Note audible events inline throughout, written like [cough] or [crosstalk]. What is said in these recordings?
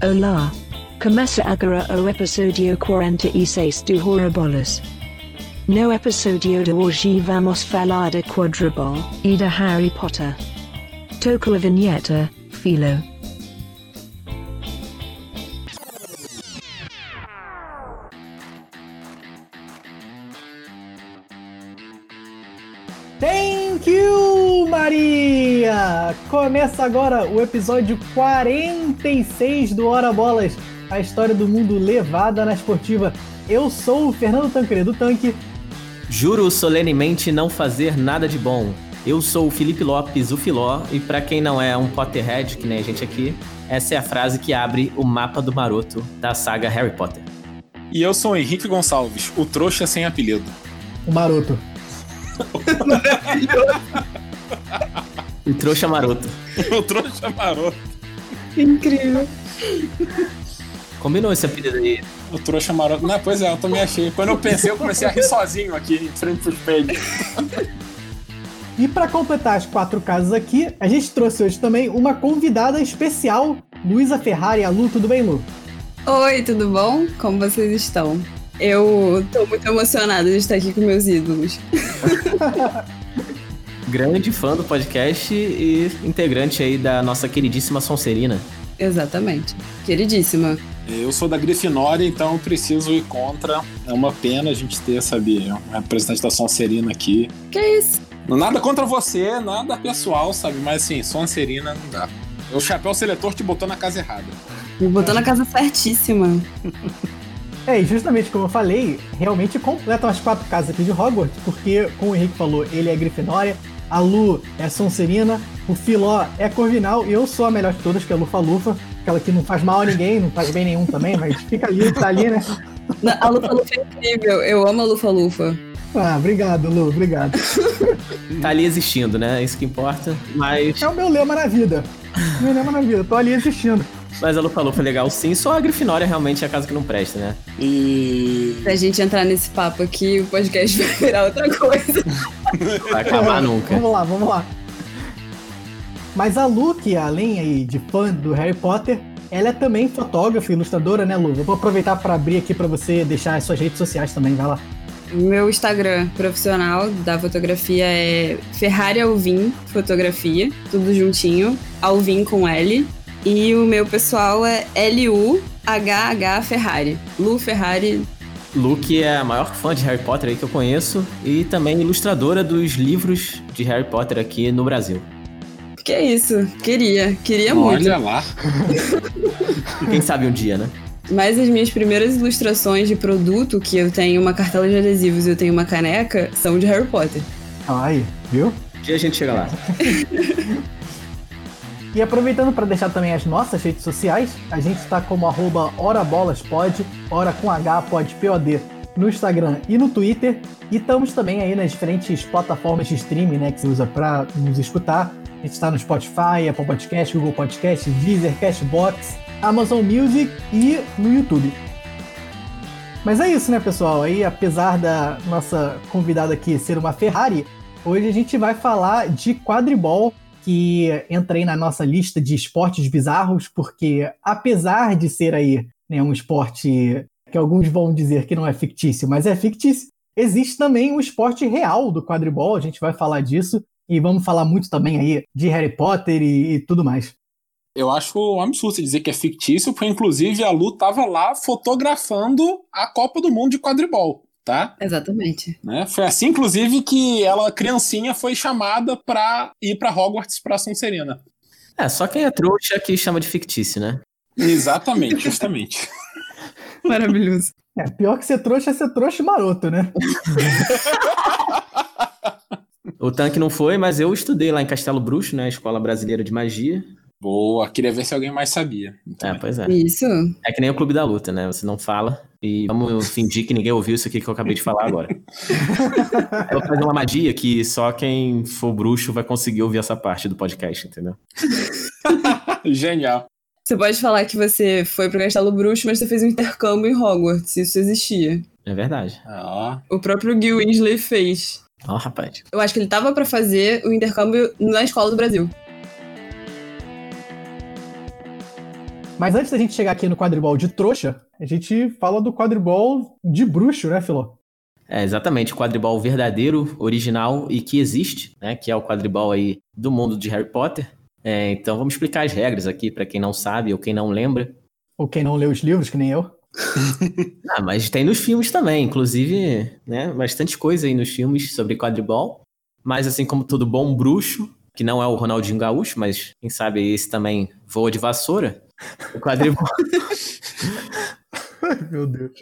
Olá. Começa agora o episódio 46 do Horribolas. No episódio de hoje vamos falar de Quadribol e de Harry Potter. Toca a vinheta, Philo. Começa agora o episódio 46 do Hora Bolas, a história do mundo levada na esportiva. Eu sou o Fernando Tancredo Tanque. Juro solenemente não fazer nada de bom. Eu sou o Felipe Lopes, o Filó, e pra quem não é um Potterhead, que nem a gente aqui, essa é a frase que abre o mapa do maroto da saga Harry Potter. E eu sou o Henrique Gonçalves, o trouxa sem apelido. O maroto. [laughs] O trouxa maroto. [laughs] o trouxa maroto. Incrível. Combinou esse apelido aí. O trouxa maroto. Não, pois é, eu também achei. Quando eu pensei, eu comecei a rir sozinho aqui, em frente pro espelho. E para completar as quatro casas aqui, a gente trouxe hoje também uma convidada especial, Luísa Ferrari. A Lu, tudo bem, Lu? Oi, tudo bom? Como vocês estão? Eu tô muito emocionada de estar aqui com meus ídolos. [laughs] Grande fã do podcast e integrante aí da nossa queridíssima Sonserina. Exatamente. Queridíssima. Eu sou da Grifinória, então eu preciso ir contra. É uma pena a gente ter, sabe, uma representante da Sonserina aqui. Que isso? Nada contra você, nada pessoal, sabe? Mas assim, Sonserina não dá. O chapéu seletor te botou na casa errada. Me botou na casa certíssima. [laughs] É, e justamente como eu falei, realmente completam as quatro casas aqui de Hogwarts, porque, como o Henrique falou, ele é Grifinória, a Lu é Sonserina, o Filó é Corvinal e eu sou a melhor de todas, que é a Lufa-Lufa, aquela que não faz mal a ninguém, não faz bem nenhum também, mas fica ali, tá ali, né? Não, A Lufa-Lufa é incrível. Eu amo a Lufa-Lufa. Ah, obrigado, Lu, obrigado. Tá ali existindo, né? É isso que importa. Mas, É o meu lema na vida. Meu lema na vida, tô ali existindo. Mas a Lu falou, foi legal sim. Só a Grifinória realmente é a casa que não presta, né? E. Pra gente entrar nesse papo aqui, o podcast [laughs] vai virar outra coisa. Vai acabar nunca. Vamos lá, vamos lá. Mas a Lu, que além aí de fã do Harry Potter, ela é também fotógrafa e ilustradora, né, Lu? Eu vou aproveitar para abrir aqui para você deixar as suas redes sociais também, vai lá. Meu Instagram profissional da fotografia é Ferrari Alvin Fotografia, tudo juntinho, Alvin com L. E o meu pessoal é L-U-H-H Ferrari. Lu Ferrari. Lu, que é a maior fã de Harry Potter aí que eu conheço e também ilustradora dos livros de Harry Potter aqui no Brasil. Que é isso? Queria, queria muito. Olha lá. Quem sabe um dia, né? Mas as minhas primeiras ilustrações de produto, que eu tenho uma cartela de adesivos e eu tenho uma caneca, são de Harry Potter. Aí, viu? Um dia a gente chega lá. [laughs] E aproveitando para deixar também as nossas redes sociais, a gente está como arroba horabolaspod, hora com H, pod, no Instagram e no Twitter. E estamos também aí nas diferentes plataformas de streaming, né, que você usa para nos escutar. A gente está no Spotify, Apple Podcast, Google Podcast, Deezer, Cashbox, Amazon Music e no YouTube. Mas é isso, né, pessoal? Aí, apesar da nossa convidada aqui ser uma Ferrari, hoje a gente vai falar de quadribol, que entra aí na nossa lista de esportes bizarros, porque apesar de ser aí né, um esporte que alguns vão dizer que não é fictício, mas é fictício, existe também o esporte real do quadribol, a gente vai falar disso, e vamos falar muito também aí de Harry Potter e, e tudo mais. Eu acho um absurdo dizer que é fictício, porque inclusive a Lu tava lá fotografando a Copa do Mundo de quadribol, tá? Exatamente. Né? Foi assim, inclusive, que ela, criancinha, foi chamada pra ir pra Hogwarts pra Sonserina. É, só quem é trouxa que chama de fictício, né? Exatamente, justamente. [laughs] Maravilhoso. É, pior que ser trouxa é ser trouxa e maroto, né? O tanque não foi, mas eu estudei lá em Castelo Bruxo, né? Escola Brasileira de Magia. Boa, queria ver se alguém mais sabia. É, pois é. Isso. É que nem o Clube da Luta, né? Você não fala e vamos fingir que ninguém ouviu isso aqui que eu acabei de falar agora. [laughs] eu vou fazer uma magia que só quem for bruxo vai conseguir ouvir essa parte do podcast, entendeu? [laughs] Genial. Você pode falar que você foi pro Castelo Bruxo, mas você fez um intercâmbio em Hogwarts. Isso existia. É verdade. O próprio Gil Weasley fez. Ó, rapaz. Eu acho que ele tava pra fazer o intercâmbio na escola do Brasil. Mas antes da gente chegar aqui no quadribol de trouxa, a gente fala do quadribol de bruxo, né, Filó? É, exatamente, o quadribol verdadeiro, original e que existe, né? Que é o quadribol aí do mundo de Harry Potter. É, então vamos explicar as regras aqui para quem não sabe ou quem não lembra. Ou quem não leu os livros, que nem eu. [laughs] ah, mas tem nos filmes também, inclusive, né? Bastante coisa aí nos filmes sobre quadribol. Mas assim como todo bom bruxo, que não é o Ronaldinho Gaúcho, mas quem sabe esse também voa de vassoura. O quadribol. [laughs] Ai, meu Deus.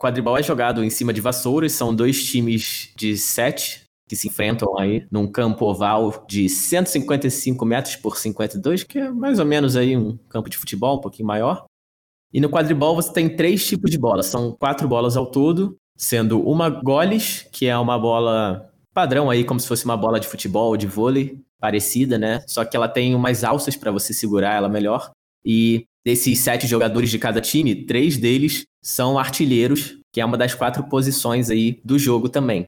Quadribol é jogado em cima de vassouras, são dois times de sete que se enfrentam aí num campo oval de 155 metros por 52, que é mais ou menos aí um campo de futebol um pouquinho maior. E no quadribol você tem três tipos de bola, são quatro bolas ao todo, sendo uma goles, que é uma bola padrão aí, como se fosse uma bola de futebol, de vôlei, parecida, né? Só que ela tem umas alças para você segurar ela melhor. E desses sete jogadores de cada time, três deles são artilheiros, que é uma das quatro posições aí do jogo também.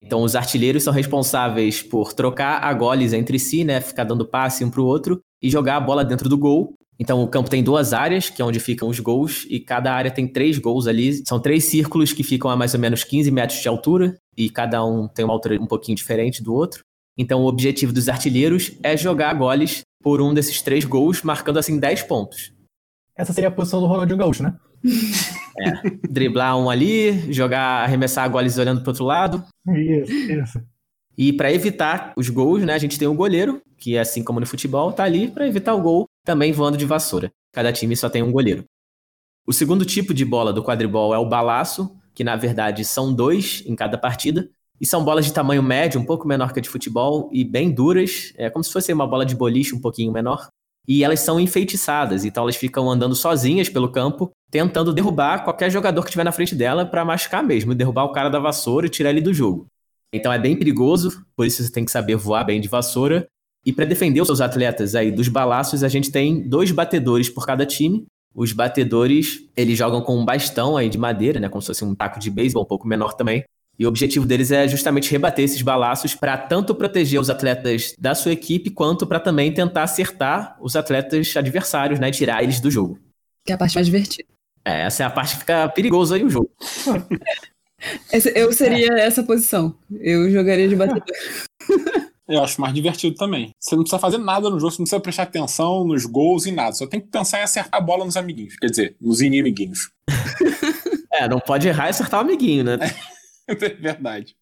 Então, os artilheiros são responsáveis por trocar a goles entre si, né? Ficar dando passe um para o outro e jogar a bola dentro do gol. Então, o campo tem duas áreas, que é onde ficam os gols, e cada área tem três gols ali. São três círculos que ficam a mais ou menos 15 metros de altura, e cada um tem uma altura um pouquinho diferente do outro. Então, o objetivo dos artilheiros é jogar goles por um desses três gols, marcando assim 10 pontos. Essa seria a posição do Ronaldinho Gaúcho, né? É, driblar um ali, jogar, arremessar goles olhando para outro lado. Isso, isso. E para evitar os gols, né, a gente tem o goleiro, que é assim como no futebol, tá ali para evitar o gol, também voando de vassoura. Cada time só tem um goleiro. O segundo tipo de bola do quadribol é o balaço, que na verdade são dois em cada partida, e são bolas de tamanho médio, um pouco menor que a de futebol, e bem duras, é como se fosse uma bola de boliche um pouquinho menor. E elas são enfeitiçadas, então elas ficam andando sozinhas pelo campo, tentando derrubar qualquer jogador que estiver na frente dela para machucar mesmo, derrubar o cara da vassoura e tirar ele do jogo. Então é bem perigoso, por isso você tem que saber voar bem de vassoura. E para defender os seus atletas aí dos balaços, a gente tem dois batedores por cada time. Os batedores, eles jogam com um bastão aí de madeira, né, como se fosse um taco de beisebol um pouco menor também. E o objetivo deles é justamente rebater esses balaços para tanto proteger os atletas da sua equipe, quanto para também tentar acertar os atletas adversários, né? Tirar eles do jogo. Que é a parte mais divertida. É, essa é a parte que fica perigosa aí o jogo. [laughs] eu seria essa posição. Eu jogaria de batedor. [laughs] Eu acho mais divertido também. Você não precisa fazer nada no jogo, você não precisa prestar atenção nos gols e nada. Só tem que pensar em acertar a bola nos amiguinhos. Quer dizer, nos inimiguinhos. [laughs] é, não pode errar e acertar o amiguinho, né? é [laughs] verdade.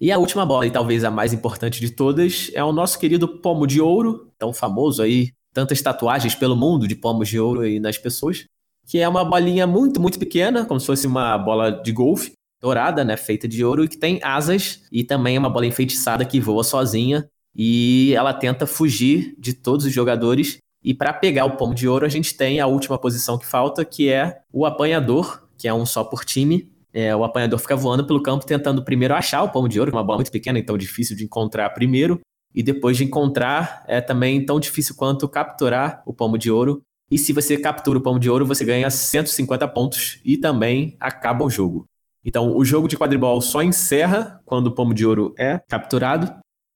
E a última bola, e talvez a mais importante de todas, é o nosso querido pomo de ouro, tão famoso aí, tantas tatuagens pelo mundo de pomos de ouro aí nas pessoas, que é uma bolinha muito, muito pequena, como se fosse uma bola de golfe, dourada, né, feita de ouro, e que tem asas, e também é uma bola enfeitiçada que voa sozinha, e ela tenta fugir de todos os jogadores. E para pegar o pomo de ouro, a gente tem a última posição que falta, que é o apanhador, que é um só por time, é, o apanhador fica voando pelo campo tentando primeiro achar o pão de ouro, que é uma bola muito pequena, então difícil de encontrar primeiro. E depois de encontrar, é também tão difícil quanto capturar o pomo de ouro. E se você captura o pomo de ouro, você ganha 150 pontos e também acaba o jogo. Então, o jogo de quadribol só encerra quando o pomo de ouro é capturado.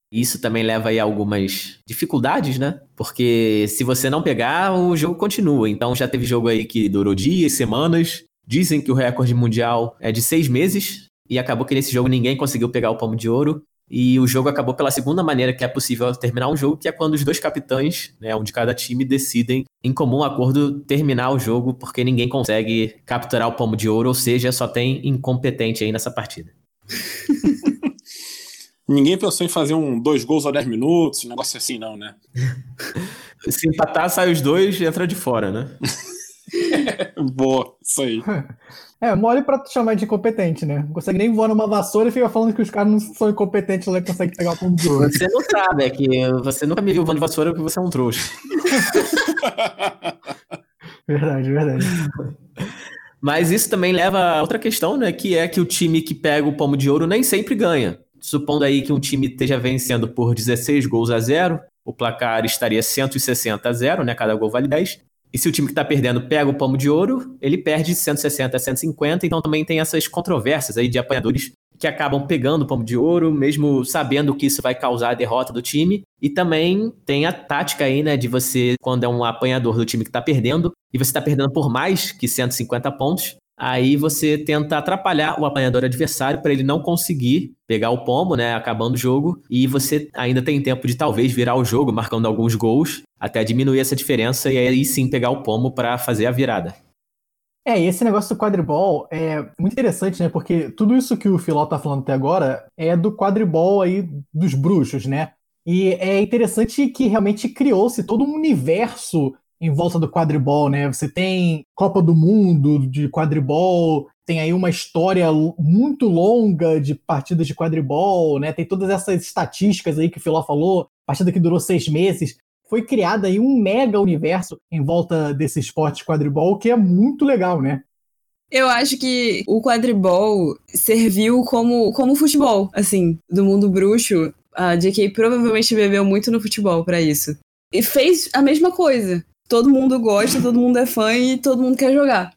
Isso também leva aí a algumas dificuldades, né? Porque se você não pegar, o jogo continua. Então já teve jogo aí que durou dias, semanas, Dizem que o recorde mundial é de seis meses, e acabou que nesse jogo ninguém conseguiu pegar o palmo de ouro. E o jogo acabou pela segunda maneira que é possível terminar um jogo, que é quando os dois capitães, né, um de cada time, decidem, em comum acordo, terminar o jogo, porque ninguém consegue capturar o palmo de ouro, ou seja, só tem incompetente aí nessa partida. [laughs] ninguém pensou em fazer um dois gols a 10 minutos, um negócio assim, não, né? [laughs] Se empatar, sai os dois entra de fora, né? [laughs] [laughs] Boa, isso aí. É, mole pra chamar de incompetente, né? Não consegue nem voar numa vassoura e fica falando que os caras não são incompetentes lá e conseguem pegar o ponto de ouro. Você não sabe, é que você nunca me viu voando de vassoura porque você é um trouxa. [laughs] verdade, verdade. Mas isso também leva a outra questão, né? Que é que o time que pega o pomo de ouro nem sempre ganha. Supondo aí que um time esteja vencendo por 16 gols a zero, o placar estaria 160 a 0, né? Cada gol vale 10. E se o time que está perdendo pega o pomo de ouro, ele perde de 160 a 150, então também tem essas controvérsias aí de apanhadores que acabam pegando o pombo de ouro, mesmo sabendo que isso vai causar a derrota do time. E também tem a tática aí, né, de você, quando é um apanhador do time que tá perdendo, e você tá perdendo por mais que 150 pontos, aí você tenta atrapalhar o apanhador adversário para ele não conseguir pegar o pombo, né, acabando o jogo, e você ainda tem tempo de talvez virar o jogo, marcando alguns gols, até diminuir essa diferença e aí sim pegar o pombo para fazer a virada. É, e esse negócio do quadribol é muito interessante, né? Porque tudo isso que o Filó tá falando até agora é do quadribol aí dos bruxos, né? E é interessante que realmente criou-se todo um universo em volta do quadribol, né? Você tem Copa do Mundo de quadribol, tem aí uma história muito longa de partidas de quadribol, né? Tem todas essas estatísticas aí que o Filó falou, partida que durou seis meses foi criado aí um mega universo em volta desse esporte quadribol que é muito legal, né? Eu acho que o quadribol serviu como, como futebol, assim, do mundo bruxo. A JK provavelmente bebeu muito no futebol para isso. E fez a mesma coisa. Todo mundo gosta, todo mundo é fã e todo mundo quer jogar.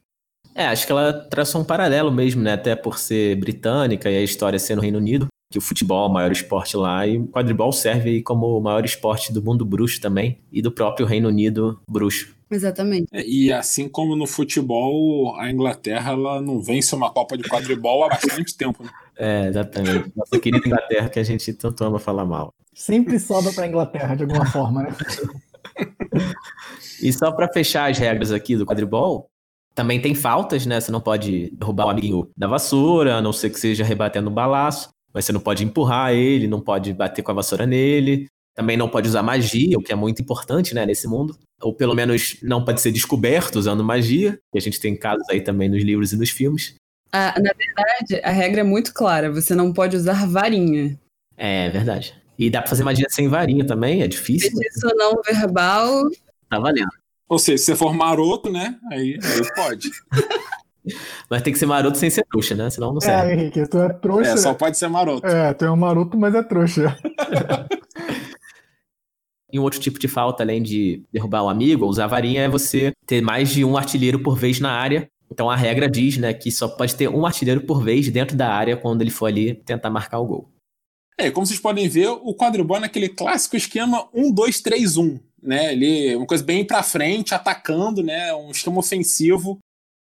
É, acho que ela traçou um paralelo mesmo, né? Até por ser britânica e a história ser no Reino Unido que o futebol é o maior esporte lá e o quadribol serve como o maior esporte do mundo bruxo também e do próprio Reino Unido bruxo. Exatamente. É, e assim como no futebol, a Inglaterra ela não vence uma Copa de quadribol há bastante tempo. Né? É, exatamente. Nossa querida Inglaterra que a gente tanto ama falar mal. Sempre sobra para a Inglaterra de alguma forma, né? [laughs] e só para fechar as regras aqui do quadribol, também tem faltas, né? Você não pode derrubar o amiguinho da vassoura, a não ser que seja rebatendo um balaço mas você não pode empurrar ele, não pode bater com a vassoura nele, também não pode usar magia, o que é muito importante, né, nesse mundo. Ou pelo menos não pode ser descoberto usando magia, que a gente tem casos aí também nos livros e nos filmes. Ah, na verdade, a regra é muito clara, você não pode usar varinha. É, verdade. E dá pra fazer magia sem varinha também, é difícil. Feitiço não verbal. Tá valendo. Ou seja, se você for maroto, né? Aí, aí pode. [laughs] Mas tem que ser maroto sem ser trouxa, né? Senão não serve. É, Henrique, tu é trouxa. É, só pode ser maroto. É, tu é um maroto, mas é trouxa. [laughs] E um outro tipo de falta, além de derrubar um amigo ou usar varinha, é você ter mais de um artilheiro por vez na área. Então a regra diz, né, que só pode ter um artilheiro por vez dentro da área quando ele for ali tentar marcar o gol. É, como vocês podem ver, o quadribol é naquele clássico esquema 1-2-3-1, né? Ele é uma coisa bem para frente, atacando, né? Um esquema ofensivo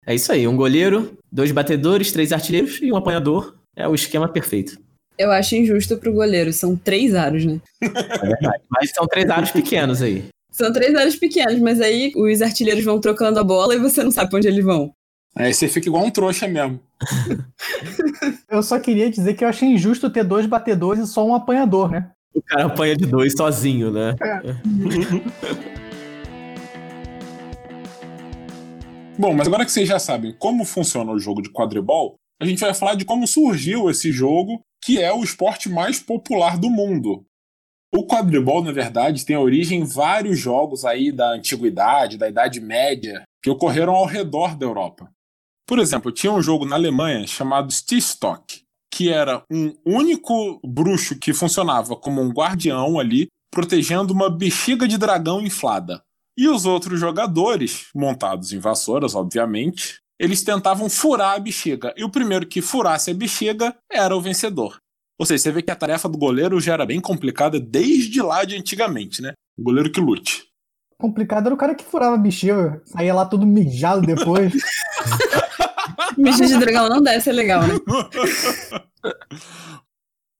é isso aí, um goleiro, dois batedores, três artilheiros e um apanhador. É o esquema perfeito. Eu acho injusto pro goleiro, são três aros, né? É verdade, mas são três aros pequenos aí. São três aros pequenos, mas aí os artilheiros vão trocando a bola e você não sabe pra onde eles vão. Aí você fica igual um trouxa mesmo. [laughs] eu só queria dizer que eu achei injusto ter dois batedores e só um apanhador, né? O cara apanha de dois sozinho, né? É. [laughs] Bom, mas agora que vocês já sabem como funciona o jogo de quadribol, a gente vai falar de como surgiu esse jogo, que é o esporte mais popular do mundo. O quadribol, na verdade, tem origem em vários jogos aí da antiguidade, da Idade Média, que ocorreram ao redor da Europa. Por exemplo, tinha um jogo na Alemanha chamado Stichstock, que era um único bruxo que funcionava como um guardião ali, protegendo uma bexiga de dragão inflada. E os outros jogadores, montados em vassouras, obviamente, eles tentavam furar a bexiga. E o primeiro que furasse a bexiga era o vencedor. Ou seja, você vê que a tarefa do goleiro já era bem complicada desde lá de antigamente, né? O goleiro que lute. Complicado era o cara que furava a bexiga, saía lá todo mijado depois. [laughs] [laughs] Bexiga de dragão não deve ser legal, né?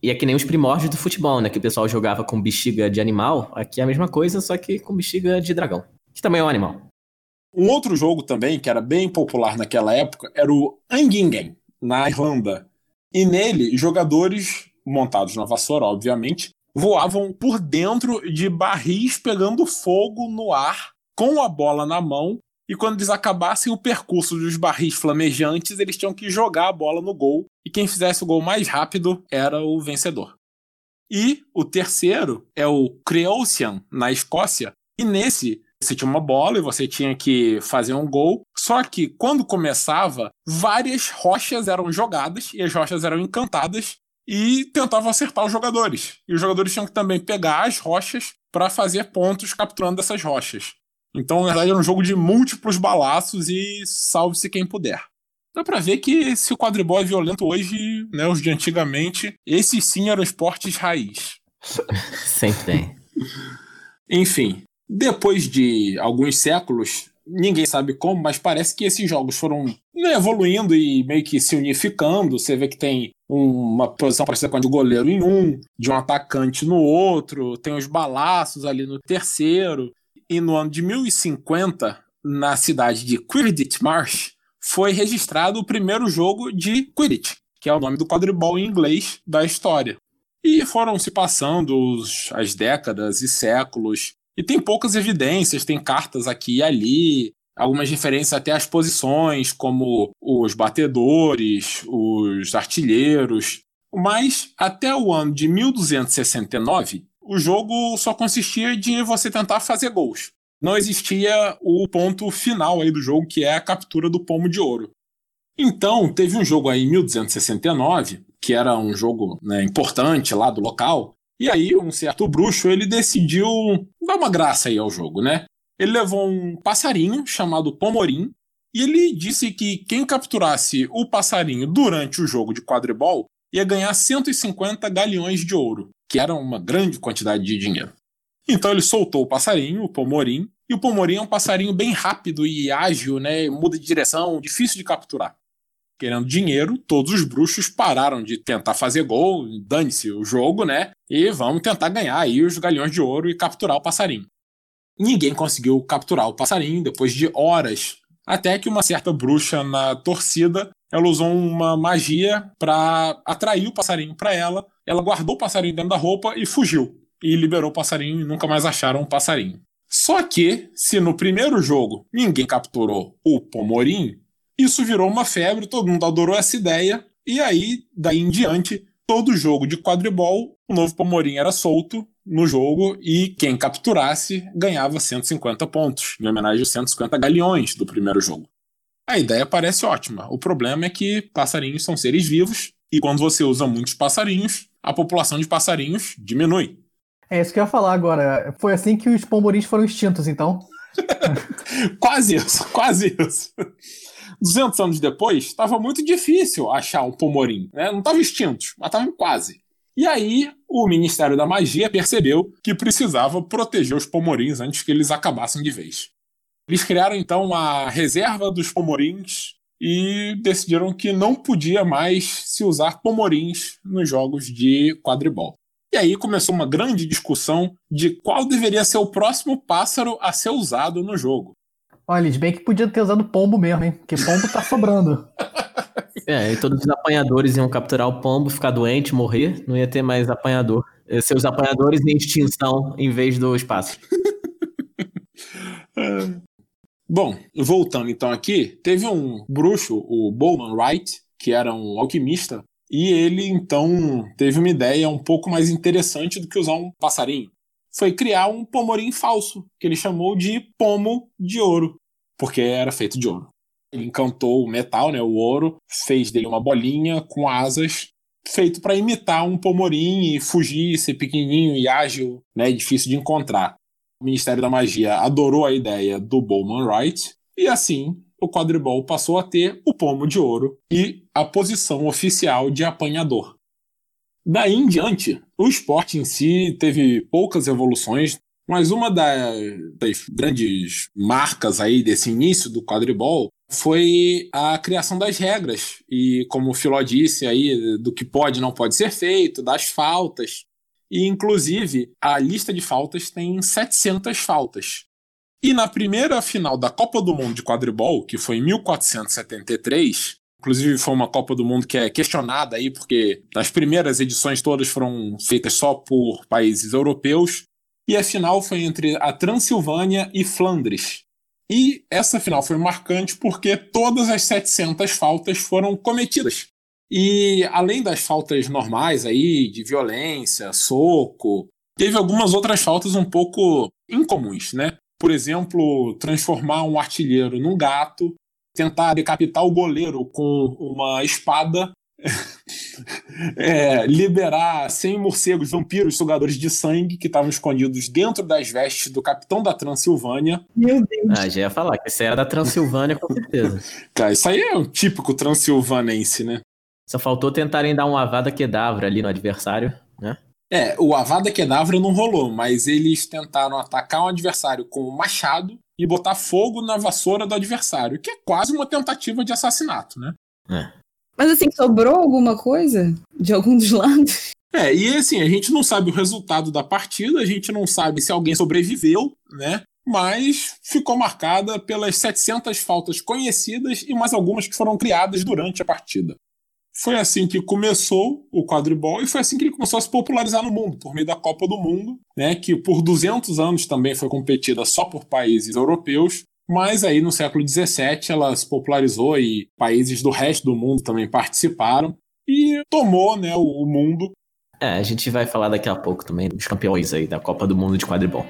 E é que nem os primórdios do futebol, né? Que o pessoal jogava com bexiga de animal. Aqui é a mesma coisa, só que com bexiga de dragão. Que também é um animal. Um outro jogo também, que era bem popular naquela época, era o Angingen, na Irlanda. E nele, jogadores, montados na vassoura, obviamente, voavam por dentro de barris pegando fogo no ar, com a bola na mão, e quando eles acabassem o percurso dos barris flamejantes, eles tinham que jogar a bola no gol, e quem fizesse o gol mais rápido era o vencedor. E o terceiro é o Creocean, na Escócia, e nesse você tinha uma bola e você tinha que fazer um gol. Só que quando começava, várias rochas eram jogadas e as rochas eram encantadas e tentavam acertar os jogadores. E os jogadores tinham que também pegar as rochas para fazer pontos capturando essas rochas. Então, na verdade, era um jogo de múltiplos balaços e salve-se quem puder. Dá pra ver que se o quadribol é violento hoje, né, os de antigamente, esses sim eram esportes raiz. [laughs] Sempre tem. Enfim, depois de alguns séculos, ninguém sabe como, mas parece que esses jogos foram né, evoluindo e meio que se unificando. Você vê que tem uma posição parecida com a de goleiro em um, de um atacante no outro, tem os balaços ali no terceiro. E no ano de 1050, na cidade de Quidditch Marsh, foi registrado o primeiro jogo de Quidditch, que é o nome do quadribol em inglês da história. E foram se passando as décadas e séculos, e tem poucas evidências, tem cartas aqui e ali, algumas referências até às posições, como os batedores, os artilheiros. Mas até o ano de 1269, o jogo só consistia de você tentar fazer gols. Não existia o ponto final aí do jogo, que é a captura do pomo de ouro. Então, teve um jogo aí em 1269, que era um jogo né, importante lá do local, e aí, um certo bruxo, ele decidiu dar uma graça aí ao jogo, né? Ele levou um passarinho chamado Pomorim, e ele disse que quem capturasse o passarinho durante o jogo de quadribol ia ganhar 150 galeões de ouro, que era uma grande quantidade de dinheiro. Então ele soltou o passarinho, o Pomorim, e o Pomorim é um passarinho bem rápido e ágil, né? Muda de direção, difícil de capturar querendo dinheiro, todos os bruxos pararam de tentar fazer gol, dane-se o jogo, né? E vamos tentar ganhar aí os galhões de ouro e capturar o passarinho. Ninguém conseguiu capturar o passarinho depois de horas, até que uma certa bruxa na torcida, ela usou uma magia para atrair o passarinho para ela. Ela guardou o passarinho dentro da roupa e fugiu. E liberou o passarinho e nunca mais acharam o passarinho. Só que, se no primeiro jogo ninguém capturou o Pomorim, isso virou uma febre, todo mundo adorou essa ideia, e aí, daí em diante, todo jogo de quadribol, o novo Pomorim era solto no jogo e quem capturasse ganhava 150 pontos, em homenagem aos 150 galeões do primeiro jogo. A ideia parece ótima. O problema é que passarinhos são seres vivos e quando você usa muitos passarinhos, a população de passarinhos diminui. É isso que eu ia falar agora. Foi assim que os pomorins foram extintos, então? [laughs] quase isso, quase isso. 200 anos depois, estava muito difícil achar um pomorim. Né? Não estavam extintos, mas estavam quase. E aí, o Ministério da Magia percebeu que precisava proteger os pomorins antes que eles acabassem de vez. Eles criaram então a reserva dos pomorins e decidiram que não podia mais se usar pomorins nos jogos de quadribol. E aí começou uma grande discussão de qual deveria ser o próximo pássaro a ser usado no jogo. Olha, bem que podia ter usado pombo mesmo, hein? Porque pombo tá sobrando. [laughs] É, e todos os apanhadores iam capturar o pombo, ficar doente, morrer, não ia ter mais apanhador. Os apanhadores em extinção em vez do espaço. [laughs] É. Bom, voltando então aqui, teve um bruxo, o Bowman Wright, que era um alquimista, e ele então teve uma ideia um pouco mais interessante do que usar um passarinho foi criar um pomorim falso, que ele chamou de pomo de ouro, porque era feito de ouro. Ele encantou o metal, né, o ouro, fez dele uma bolinha com asas, feito para imitar um pomorim e fugir, ser pequenininho e ágil, né, difícil de encontrar. Ministério da Magia adorou a ideia do Bowman Wright e assim o quadribol passou a ter o pomo de ouro e a posição oficial de apanhador. Daí em diante, o esporte em si teve poucas evoluções, mas uma das, das grandes marcas aí desse início do quadribol foi a criação das regras e como o Filó disse aí do que pode e não pode ser feito, das faltas. E inclusive a lista de faltas tem 700 faltas. E na primeira final da Copa do Mundo de quadribol, que foi em 1473, Inclusive, foi uma Copa do Mundo que é questionada aí, porque as primeiras edições todas foram feitas só por países europeus. E a final foi entre a Transilvânia e Flandres. E essa final foi marcante porque todas as 700 faltas foram cometidas. E além das faltas normais aí, de violência, soco, teve algumas outras faltas um pouco incomuns, né? Por exemplo, transformar um artilheiro num gato, tentar decapitar o goleiro com uma espada [laughs] é, liberar 100 morcegos vampiros sugadores de sangue que estavam escondidos dentro das vestes do capitão da Transilvânia. Meu Deus. Ah, já ia falar que esse era da Transilvânia, com certeza. [laughs] Cara, isso aí é um típico transilvanense, né? Só faltou tentarem dar um Avada Kedavra ali no adversário, né? É, o Avada Kedavra não rolou, mas eles tentaram atacar um adversário com um machado e botar fogo na vassoura do adversário, que é quase uma tentativa de assassinato, né? É. Mas assim, sobrou alguma coisa de algum dos [laughs] lados? É, e assim, a gente não sabe o resultado da partida, a gente não sabe se alguém sobreviveu, né? Mas ficou marcada pelas 700 faltas conhecidas e mais algumas que foram criadas durante a partida. Foi assim que começou o quadribol e foi assim que ele começou a se popularizar no mundo, por meio da Copa do Mundo, né, que por 200 anos também foi competida só por países europeus, mas aí no século XVII ela se popularizou e países do resto do mundo também participaram e tomou né, o mundo. É, a gente vai falar daqui a pouco também dos campeões aí da Copa do Mundo de quadribol.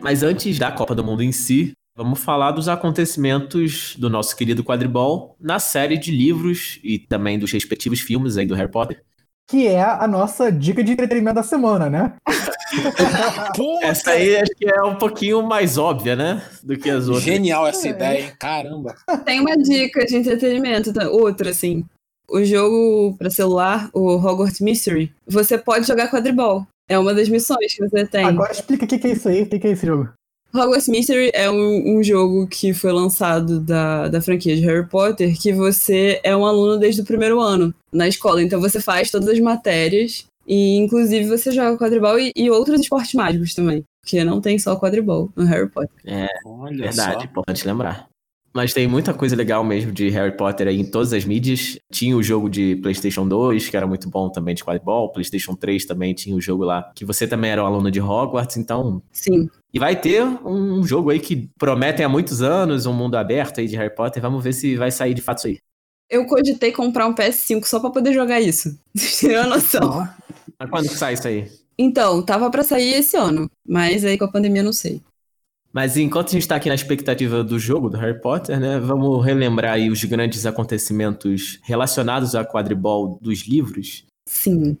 Mas antes da Copa do Mundo em si, Vamos falar dos acontecimentos do nosso querido quadribol na série de livros e também dos respectivos filmes aí do Harry Potter. Que é a nossa dica de entretenimento da semana, né? [laughs] essa aí acho que é um pouquinho mais óbvia, né? Do que as outras. Genial essa é. ideia, hein? Caramba. Tem uma dica de entretenimento, tá? outra assim. O jogo para celular, o Hogwarts Mystery, você pode jogar quadribol. É uma das missões que você tem. Agora explica o que é isso aí, o que é esse jogo. Hogwarts Mystery é um, um, jogo que foi lançado da, da franquia de Harry Potter, que você é um aluno desde o primeiro ano na escola. Então você faz todas as matérias e inclusive você joga quadribol e, e outros esportes mágicos também. Porque não tem só quadribol no Harry Potter. É, Olha verdade, só. importante lembrar. Mas tem muita coisa legal mesmo de Harry Potter aí em todas as mídias. Tinha o jogo de PlayStation 2, que era muito bom também de quadribol. PlayStation 3 também tinha o jogo lá, que você também era um aluno de Hogwarts, então. Sim. E vai ter um jogo aí que prometem há muitos anos, um mundo aberto aí de Harry Potter. Vamos ver se vai sair de fato isso aí. Eu cogitei comprar um PS5 só pra poder jogar isso. [laughs] Vocês têm a noção. Mas quando que sai isso aí? Então, tava para sair esse ano, mas aí com a pandemia não sei. Mas enquanto a gente está aqui na expectativa do jogo do Harry Potter, né, vamos relembrar aí os grandes acontecimentos relacionados a quadribol dos livros. Sim.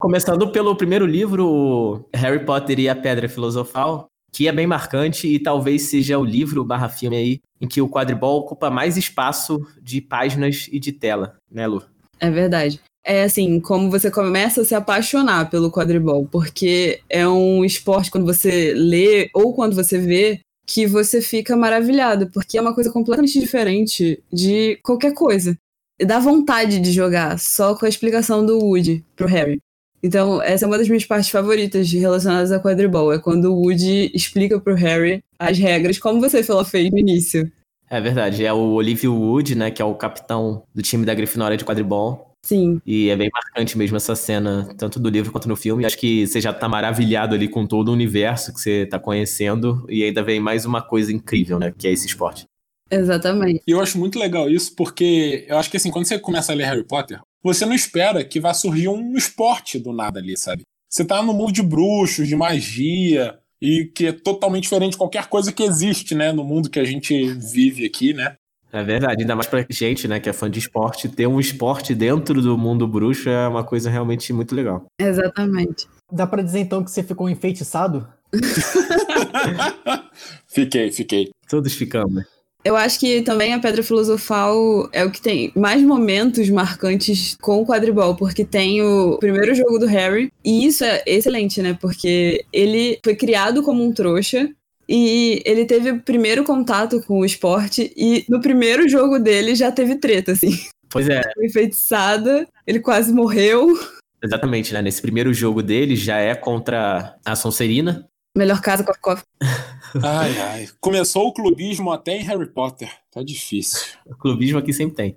Começando pelo primeiro livro, Harry Potter e a Pedra Filosofal, que é bem marcante e talvez seja o livro barra filme aí em que o quadribol ocupa mais espaço de páginas e de tela, né, Lu? É verdade é assim, como você começa a se apaixonar pelo quadribol, porque é um esporte quando você lê ou quando você vê que você fica maravilhado, porque é uma coisa completamente diferente de qualquer coisa. E dá vontade de jogar, só com a explicação do Woody pro Harry. Então, essa é uma das minhas partes favoritas relacionadas a quadribol, é quando o Woody explica pro Harry as regras, como você falou fez no início. É verdade, é o Olivia Wood, né, que é o capitão do time da Grifinória de quadribol. Sim. E é bem marcante mesmo essa cena, tanto do livro quanto no filme. Acho que você já tá maravilhado ali com todo o universo que você tá conhecendo. E ainda vem mais uma coisa incrível, né? Que é esse esporte. Exatamente. E eu acho muito legal isso, porque eu acho que assim, quando você começa a ler Harry Potter, você não espera que vá surgir um esporte do nada ali, sabe? Você tá no mundo de bruxos, de magia, e que é totalmente diferente de qualquer coisa que existe, né, no mundo que a gente vive aqui, né? É verdade, ainda mais pra gente, né, que é fã de esporte, ter um esporte dentro do mundo bruxo é uma coisa realmente muito legal. Exatamente. Dá para dizer então que você ficou enfeitiçado? [laughs] fiquei, fiquei. Todos ficamos. Eu acho que também a Pedra Filosofal é o que tem mais momentos marcantes com o quadribol, porque tem o primeiro jogo do Harry, e isso é excelente, né? Porque ele foi criado como um trouxa, e ele teve o primeiro contato com o esporte e no primeiro jogo dele já teve treta, assim. Pois é. Foi enfeitiçada, ele quase morreu. Exatamente, né? Nesse primeiro jogo dele já é contra a Sonserina. Melhor casa com a Ai, ai. Começou o clubismo até em Harry Potter. Tá difícil. O clubismo aqui sempre tem.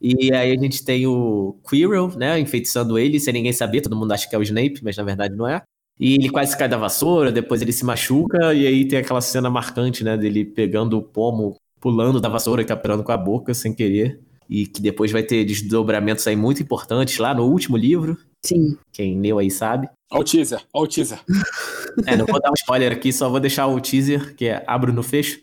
E aí a gente tem o Quirrell, né? Enfeitiçando ele, sem ninguém saber. Todo mundo acha que é o Snape, mas na verdade não é. E ele quase cai da vassoura, depois ele se machuca, e aí tem aquela cena marcante, né, dele pegando o pomo, pulando da vassoura e capturando com a boca sem querer. E que depois vai ter desdobramentos aí muito importantes lá no último livro. Sim. Quem leu aí sabe. Olha o teaser, olha o teaser. É, não vou dar um spoiler aqui, só vou deixar o teaser, que é abro no fecho.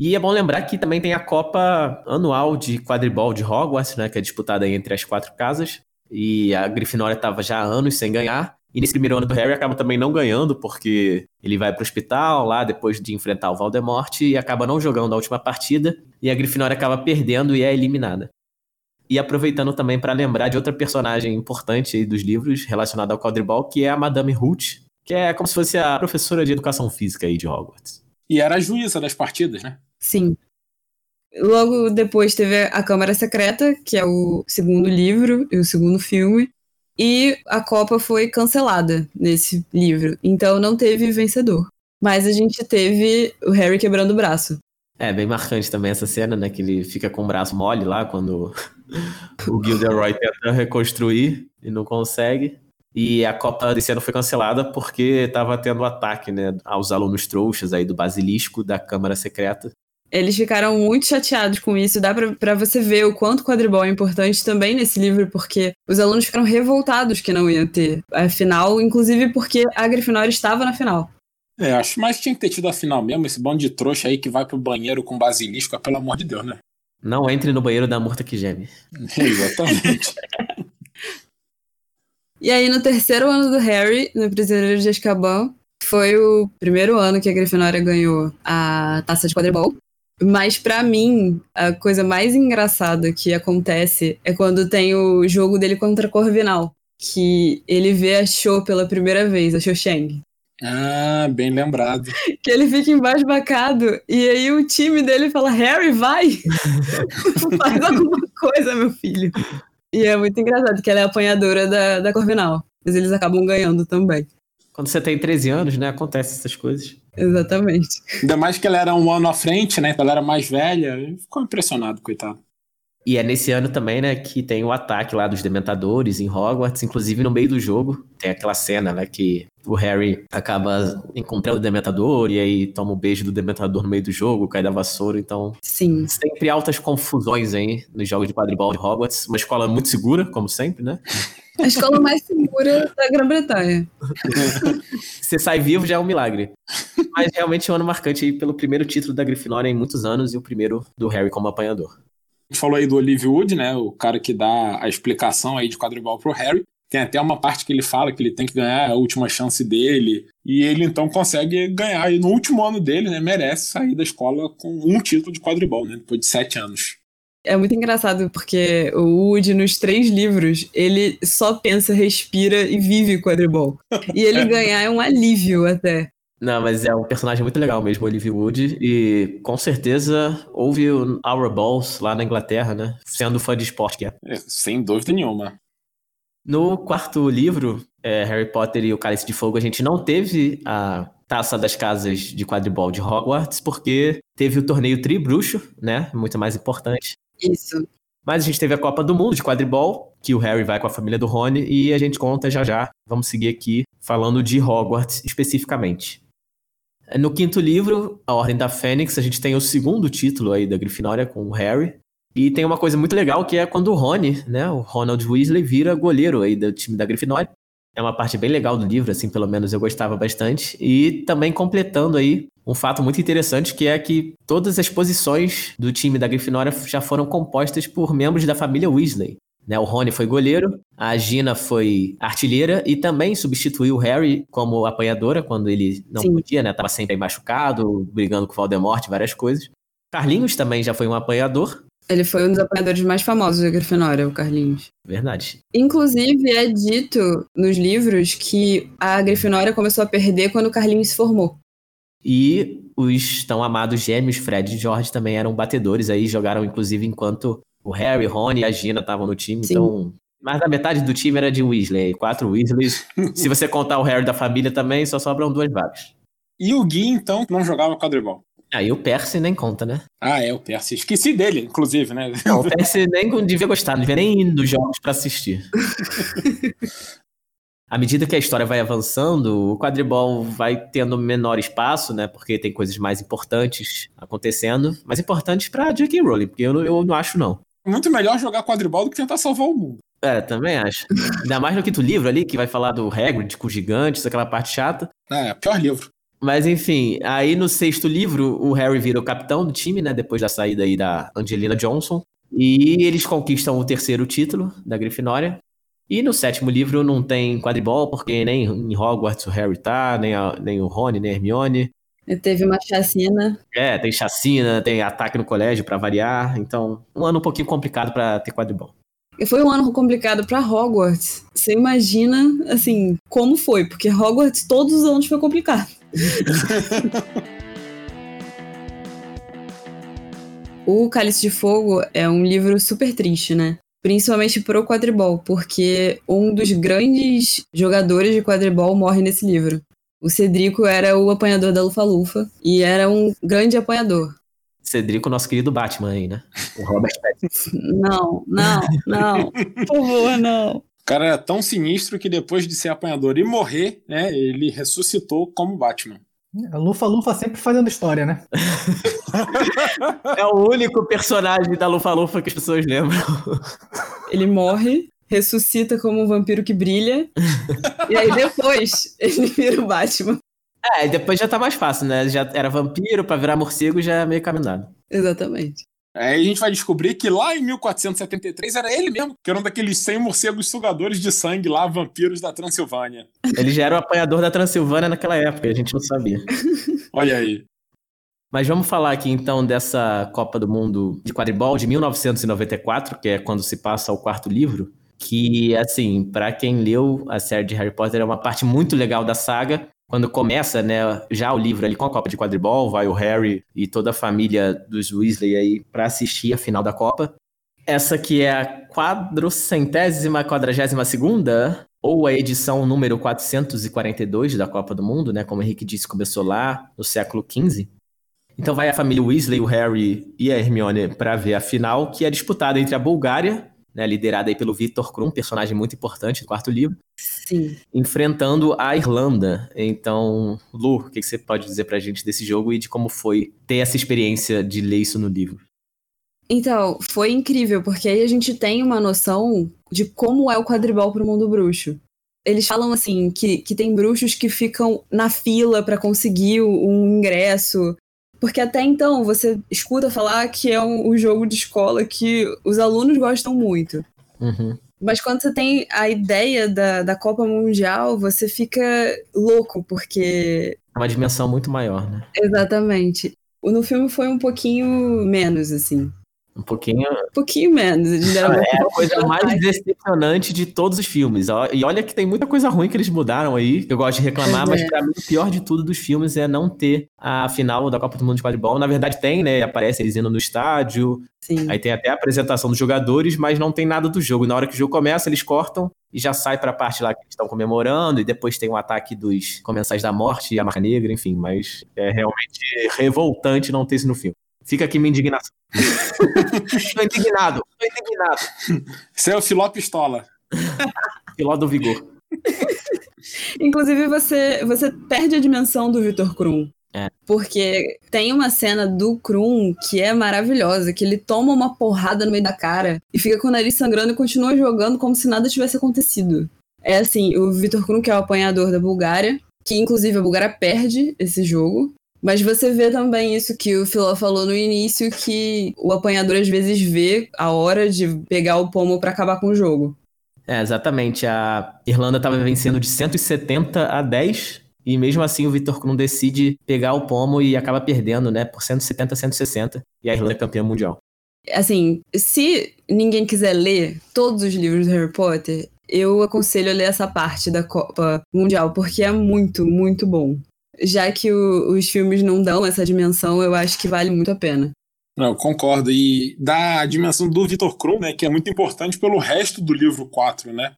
E é bom lembrar que também tem a Copa Anual de Quadribol de Hogwarts, né, que é disputada entre as quatro casas. E a Grifinória estava já há anos sem ganhar. E nesse primeiro ano do Harry acaba também não ganhando, porque ele vai pro hospital lá depois de enfrentar o Voldemort e acaba não jogando a última partida. E a Grifinória acaba perdendo e é eliminada. E aproveitando também para lembrar de outra personagem importante dos livros relacionada ao quadribol, que é a Madame Hoot, que é como se fosse a professora de educação física aí de Hogwarts. E era a juíza das partidas, né? Sim. Logo depois teve a Câmara Secreta, que é o segundo livro e o segundo filme. E a Copa foi cancelada nesse livro. Então não teve vencedor. Mas a gente teve o Harry quebrando o braço. É, bem marcante também essa cena, né? Que ele fica com o braço mole lá quando o Gilderoy tenta reconstruir e não consegue. E a Copa desse ano foi cancelada porque estava tendo ataque, né, aos alunos trouxas aí do Basilisco, da Câmara Secreta. Eles ficaram muito chateados com isso. Dá para você ver o quanto o quadribol é importante também nesse livro, porque os alunos ficaram revoltados que não iam ter a final, inclusive porque a Grifinória estava na final. É, acho mais que tinha que ter tido a final mesmo, esse bando de trouxa aí que vai pro banheiro com basilisco, pelo amor de Deus, né? Não entre no banheiro da morta que geme. Exatamente. [laughs] e aí, no terceiro ano do Harry, no Prisioneiro de Azkaban, foi o primeiro ano que a Grifinória ganhou a taça de quadribol. Mas para mim, a coisa mais engraçada que acontece é quando tem o jogo dele contra a Corvinal, que ele vê a Cho pela primeira vez, a Cho Sheng. Ah, bem lembrado. [laughs] Que ele fica embasbacado e aí o time dele fala: Harry, vai! [laughs] Faz alguma coisa, meu filho. E é muito engraçado que ela é apanhadora da, da Corvinal. Mas eles acabam ganhando também. Quando você tem 13 anos, né? Acontece essas coisas. Exatamente. Ainda mais que ela era um ano à frente, né? Ela era mais velha. Ficou impressionado, coitado. E é nesse ano também, né, que tem o ataque lá dos Dementadores em Hogwarts, inclusive no meio do jogo. Tem aquela cena, né, que o Harry acaba encontrando o Dementador e aí toma o um beijo do Dementador no meio do jogo, cai da vassoura, então... Sim. Sempre altas confusões aí nos jogos de quadribol de Hogwarts. Uma escola muito segura, como sempre, né? A escola mais segura da Grã-Bretanha. [laughs] Você sai vivo já é um milagre. Mas realmente é um ano marcante aí pelo primeiro título da Grifinória em muitos anos e o primeiro do Harry como apanhador. A gente falou aí do Olivia Wood, né? O cara que dá a explicação aí de quadribol pro Harry. Tem até uma parte que ele fala que ele tem que ganhar a última chance dele. E ele então consegue ganhar. E no último ano dele, né? Merece sair da escola com um título de quadribol, né? Depois de sete anos. É muito engraçado porque o Wood, nos três livros, ele só pensa, respira e vive quadribol. E ele [laughs] ganhar é um alívio até. Não, mas é um personagem muito legal mesmo, Olivia Wood. E com certeza houve o Our Balls lá na Inglaterra, né? Sendo fã de esporte que é. é sem dúvida nenhuma. No quarto livro, é, Harry Potter e o Cálice de Fogo, a gente não teve a taça das casas de quadribol de Hogwarts, porque teve o torneio Tribruxo, né? Muito mais importante. Isso. Mas a gente teve a Copa do Mundo de quadribol, que o Harry vai com a família do Rony, e a gente conta já já. Vamos seguir aqui falando de Hogwarts especificamente. No quinto livro, A Ordem da Fênix, a gente tem o segundo título aí da Grifinória com o Harry. E tem uma coisa muito legal que é quando o Rony, né, o Ronald Weasley, vira goleiro aí do time da Grifinória. É uma parte bem legal do livro, assim, pelo menos eu gostava bastante. E também completando aí um fato muito interessante que é que todas as posições do time da Grifinória já foram compostas por membros da família Weasley. Né, o Rony foi goleiro, a Gina foi artilheira e também substituiu o Harry como apanhadora quando ele não Sim. podia, né? Tava sempre machucado, brigando com o Voldemort, várias coisas. Carlinhos também já foi um apanhador. Ele foi um dos apanhadores mais famosos da Grifinória, o Carlinhos. Verdade. Inclusive, é dito nos livros que a Grifinória começou a perder quando o Carlinhos se formou. E os tão amados gêmeos, Fred e George, também eram batedores aí, jogaram inclusive enquanto o Harry, Rony e a Gina estavam no time, Sim. então mais da metade do time era de Weasley, quatro Weasleys. [laughs] Se você contar o Harry da família também, só sobram duas vagas. E o Gui, então, não jogava quadribol? Aí ah, o Percy nem conta, né? Ah, é, o Percy. Esqueci dele, inclusive, né? Não, o Percy nem [laughs] devia gostar, não devia nem ir nos jogos para assistir. [laughs] à medida que a história vai avançando, o quadribol vai tendo menor espaço, né? Porque tem coisas mais importantes acontecendo. Mais importantes pra J.K. Rowling, porque eu, eu não acho, não muito melhor jogar quadribol do que tentar salvar o mundo. É, também acho. Ainda mais no quinto livro ali, que vai falar do Hagrid com gigantes, aquela parte chata. É, pior livro. Mas enfim, aí no sexto livro, o Harry vira o capitão do time, né? Depois da saída aí da Angelina Johnson. E eles conquistam o terceiro título da Grifinória. E no sétimo livro não tem quadribol, porque nem em Hogwarts o Harry tá, nem, a, nem o Rony, nem a Hermione. Teve uma chacina. É, tem chacina, tem ataque no colégio para variar. Então, um ano um pouquinho complicado para ter quadribol. Foi um ano complicado para Hogwarts. Você imagina, assim, como foi? Porque Hogwarts todos os anos foi complicado. [laughs] o Cálice de Fogo é um livro super triste, né? Principalmente pro quadribol, porque um dos grandes jogadores de quadribol morre nesse livro. O Cedrico era o apanhador da Lufa-Lufa e era um grande apanhador. Cedrico, nosso querido Batman aí, né? O Robert Pattinson. [laughs] Não, não, não. [laughs] Por favor, não. O cara era tão sinistro que depois de ser apanhador e morrer, né, ele ressuscitou como Batman. A Lufa-Lufa sempre fazendo história, né? [laughs] é o único personagem da Lufa-Lufa que as pessoas lembram. Ele morre, ressuscita como um vampiro que brilha, e aí depois [laughs] ele vira o Batman. É, e depois já tá mais fácil, né? Já era vampiro, pra virar morcego já é meio caminhado. Exatamente. Aí a gente vai descobrir que lá em 1473 era ele mesmo, que era um daqueles 100 morcegos sugadores de sangue lá, vampiros da Transilvânia. Ele já era o apanhador da Transilvânia naquela época, a gente não sabia. [laughs] Olha aí. Mas vamos falar aqui então dessa Copa do Mundo de quadribol de 1994, que é quando se passa o quarto livro, que assim, para quem leu a série de Harry Potter é uma parte muito legal da saga, quando começa, né, já o livro ali com a Copa de Quadribol, vai o Harry e toda a família dos Weasley aí para assistir a final da Copa. Essa que é a quadrocentésima, quadragésima segunda, ou a edição número 442 da Copa do Mundo, né, como o Henrique disse, começou lá no século XV. Então vai a família Weasley, o Harry e a Hermione para ver a final, que é disputada entre a Bulgária né, liderada aí pelo Victor Krum, personagem muito importante do quarto livro. Sim. Enfrentando a Irlanda. Então, Lu, o que você pode dizer pra gente desse jogo e de como foi ter essa experiência de ler isso no livro? Então, foi incrível, porque aí a gente tem uma noção de como é o quadribol pro mundo bruxo. Eles falam assim que, que tem bruxos que ficam na fila para conseguir um ingresso, porque até então você escuta falar que é um, um jogo de escola que os alunos gostam muito. Uhum. Mas quando você tem a ideia da, da Copa Mundial, você fica louco, porque. É uma dimensão muito maior, né? Exatamente. No filme foi um pouquinho menos, assim. Um pouquinho. Um pouquinho menos. é a coisa mais decepcionante de todos os filmes. E olha que tem muita coisa ruim que eles mudaram aí, que eu gosto de reclamar, é. mas pra mim o pior de tudo dos filmes é não ter a final da Copa do Mundo de Quadribol. Na verdade tem, né? Aparece eles indo no estádio. Sim. Aí tem até a apresentação dos jogadores, mas não tem nada do jogo. Na hora que o jogo começa, eles cortam e já sai pra parte lá que eles estão comemorando, e depois tem o um ataque dos Comensais da Morte e a Marca Negra, enfim, mas é realmente revoltante não ter isso no filme. Fica aqui minha indignação. [laughs] Estou indignado, estou indignado. Você é o Filó Pistola. Filó do Vigor. Inclusive, você, você perde a dimensão do Vitor Krum. É. Porque tem uma cena do Krum que é maravilhosa, que ele toma uma porrada no meio da cara e fica com o nariz sangrando e continua jogando como se nada tivesse acontecido. É assim, o Vitor Krum, que é o apanhador da Bulgária, que inclusive a Bulgária perde esse jogo, mas você vê também isso que o Filó falou no início, que o apanhador às vezes vê a hora de pegar o pomo para acabar com o jogo. É, exatamente. A Irlanda estava vencendo de 170 a 10, e mesmo assim o Vitor Krum decide pegar o pomo e acaba perdendo, né, por 170 a 160, e a Irlanda é campeã mundial. Assim, se ninguém quiser ler todos os livros do Harry Potter, eu aconselho a ler essa parte da Copa Mundial, porque é muito, muito bom já que o, os filmes não dão essa dimensão, eu acho que vale muito a pena. Não, concordo. E da dimensão do Victor Krum, né, que é muito importante pelo resto do livro 4, né?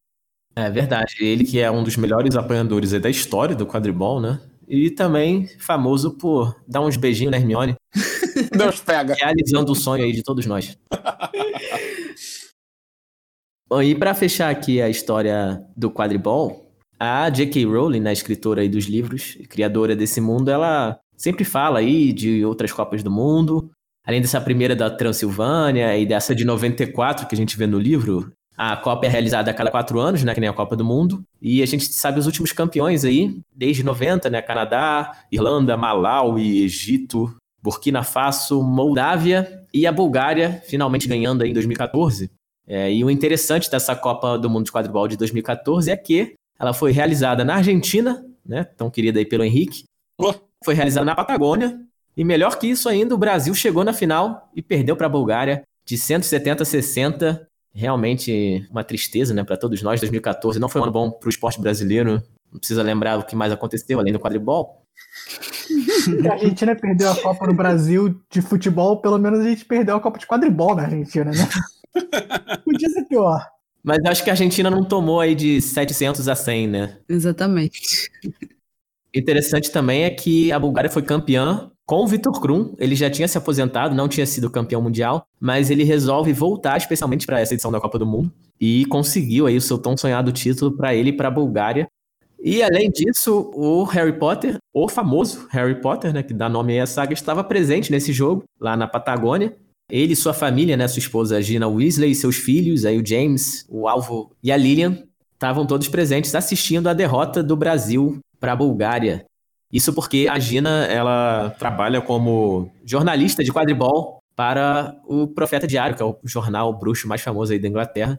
É verdade. Ele que é um dos melhores apanhadores da história do quadribol, né? E também famoso por dar uns beijinhos na Hermione. [laughs] Deus pega. Realizando o sonho aí de todos nós. [laughs] Bom, e para fechar aqui a história do quadribol, a J.K. Rowling, né, escritora aí dos livros, criadora desse mundo, ela sempre fala aí de outras Copas do Mundo, além dessa primeira da Transilvânia e dessa de 94 que a gente vê no livro, A Copa é realizada a cada quatro anos, né? Que nem a Copa do Mundo. E a gente sabe os últimos campeões aí, desde 90, né? Canadá, Irlanda, Malawi, Egito, Burkina Faso, Moldávia e a Bulgária, finalmente ganhando aí em 2014. É, e o interessante dessa Copa do Mundo de Quadribol de 2014 é que ela foi realizada na Argentina, né? Tão querida aí pelo Henrique. Oh. Foi realizada na Patagônia. E melhor que isso ainda, o Brasil chegou na final e perdeu para a Bulgária de 170 a 60 realmente uma tristeza, né, para todos nós. 2014 não foi um ano bom para o esporte brasileiro. Não precisa lembrar o que mais aconteceu além do quadribol. [laughs] a Argentina perdeu a Copa no Brasil de futebol, pelo menos a gente perdeu a Copa de quadribol na Argentina, né? [laughs] Podia ser pior. Mas acho que a Argentina não tomou aí de 700 a 100, né? Exatamente. Interessante também é que a Bulgária foi campeã com o Vitor Krum, ele já tinha se aposentado, não tinha sido campeão mundial, mas ele resolve voltar especialmente para essa edição da Copa do Mundo e conseguiu aí o seu tão sonhado título para ele e para a Bulgária. E além disso, o Harry Potter, o famoso Harry Potter, né, que dá nome a saga, estava presente nesse jogo lá na Patagônia. Ele e sua família, né, sua esposa Gina Weasley e seus filhos, aí o James, o Alvo e a Lilian, estavam todos presentes assistindo a derrota do Brasil para a Bulgária. Isso porque a Gina, ela trabalha como jornalista de quadribol para o Profeta Diário, que é o jornal bruxo mais famoso aí da Inglaterra.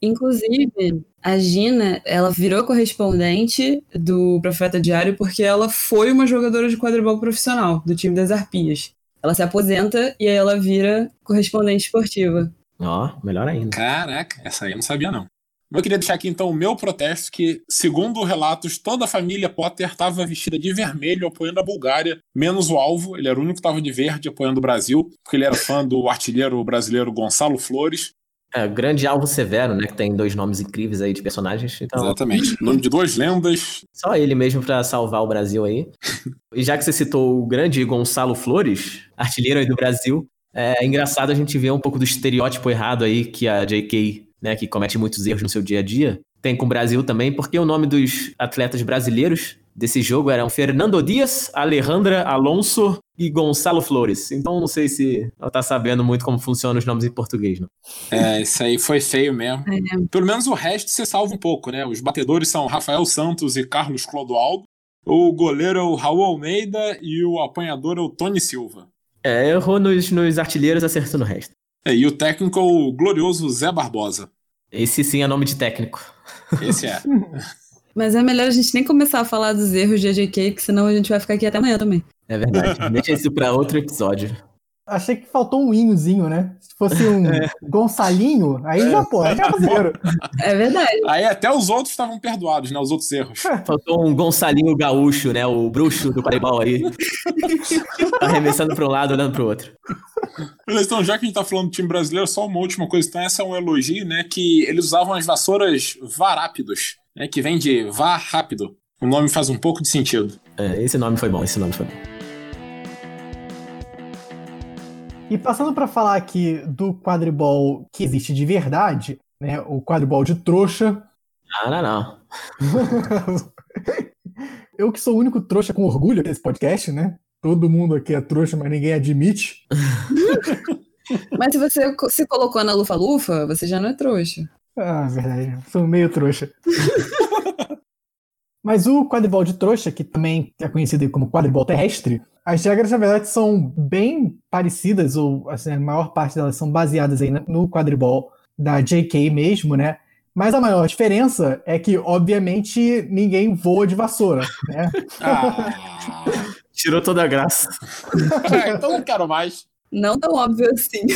Inclusive, a Gina, ela virou correspondente do Profeta Diário porque ela foi uma jogadora de quadribol profissional do time das Arpias. Ela se aposenta e aí ela vira correspondente esportiva. Ó, oh, melhor ainda. Caraca, essa aí eu não sabia não. Eu queria deixar aqui então o meu protesto, que, segundo relatos, toda a família Potter estava vestida de vermelho apoiando a Bulgária, menos o alvo, ele era o único que estava de verde apoiando o Brasil, porque ele era fã do artilheiro brasileiro Gonçalo Flores. É, grande alvo severo, né? Que tem dois nomes incríveis aí de personagens. Então... Exatamente. Nome de duas lendas. Só ele mesmo para salvar o Brasil aí. e já que você citou o grande Gonçalo Flores, artilheiro aí do Brasil, é engraçado a gente ver um pouco do estereótipo errado aí que a J.K né, que comete muitos erros no seu dia a dia. Tem com o Brasil também, porque o nome dos atletas brasileiros desse jogo eram Fernando Dias, Alejandra Alonso e Gonçalo Flores. Então não sei se ela tá sabendo muito como funcionam os nomes em português, não. É, isso aí foi feio mesmo. É. Pelo menos o resto você salva um pouco, né? Os batedores são Rafael Santos e Carlos Clodoaldo. O goleiro é o Raul Almeida e o apanhador é o Tony Silva. É, errou nos, nos artilheiros, acertou no resto. É, e o técnico é o glorioso Zé Barbosa. Esse sim é nome de técnico. Esse é. [laughs] Mas é melhor a gente nem começar a falar dos erros de AJK, que senão a gente vai ficar aqui até amanhã também. É verdade. Deixa isso para outro episódio. Achei que faltou um inhozinho, né? Se fosse um [laughs] é. Gonçalinho, aí já, pô, aí já é, é verdade. Aí até os outros estavam perdoados, né? Os outros erros. [laughs] Faltou um Gonçalinho gaúcho, né? O bruxo do Caribal aí. [laughs] Arremessando para um lado, olhando para o outro. Beleza, então já que a gente tá falando do time brasileiro, só uma última coisa, então essa é um elogio, né? Que eles usavam as vassouras varápidos, né? Que vem de vá rápido. O nome faz um pouco de sentido. É, esse nome foi bom, esse nome foi bom. E passando para falar aqui do quadribol que existe de verdade, né? O quadribol de trouxa. Não, não, não. [laughs] Eu que sou o único trouxa com orgulho desse podcast, né? Todo mundo aqui é trouxa, mas ninguém admite. [laughs] mas se você se colocou na lufa-lufa, você já não é trouxa. Ah, verdade. Sou meio trouxa. [laughs] mas o quadribol de trouxa, que também é conhecido como quadribol terrestre, as regras, na verdade, são bem parecidas, ou assim, a maior parte delas são baseadas aí no quadribol da JK mesmo, né? Mas a maior diferença é que, obviamente, ninguém voa de vassoura, né? [laughs] Ah, tirou toda a graça. É, [laughs] então não quero mais. Não tão óbvio assim.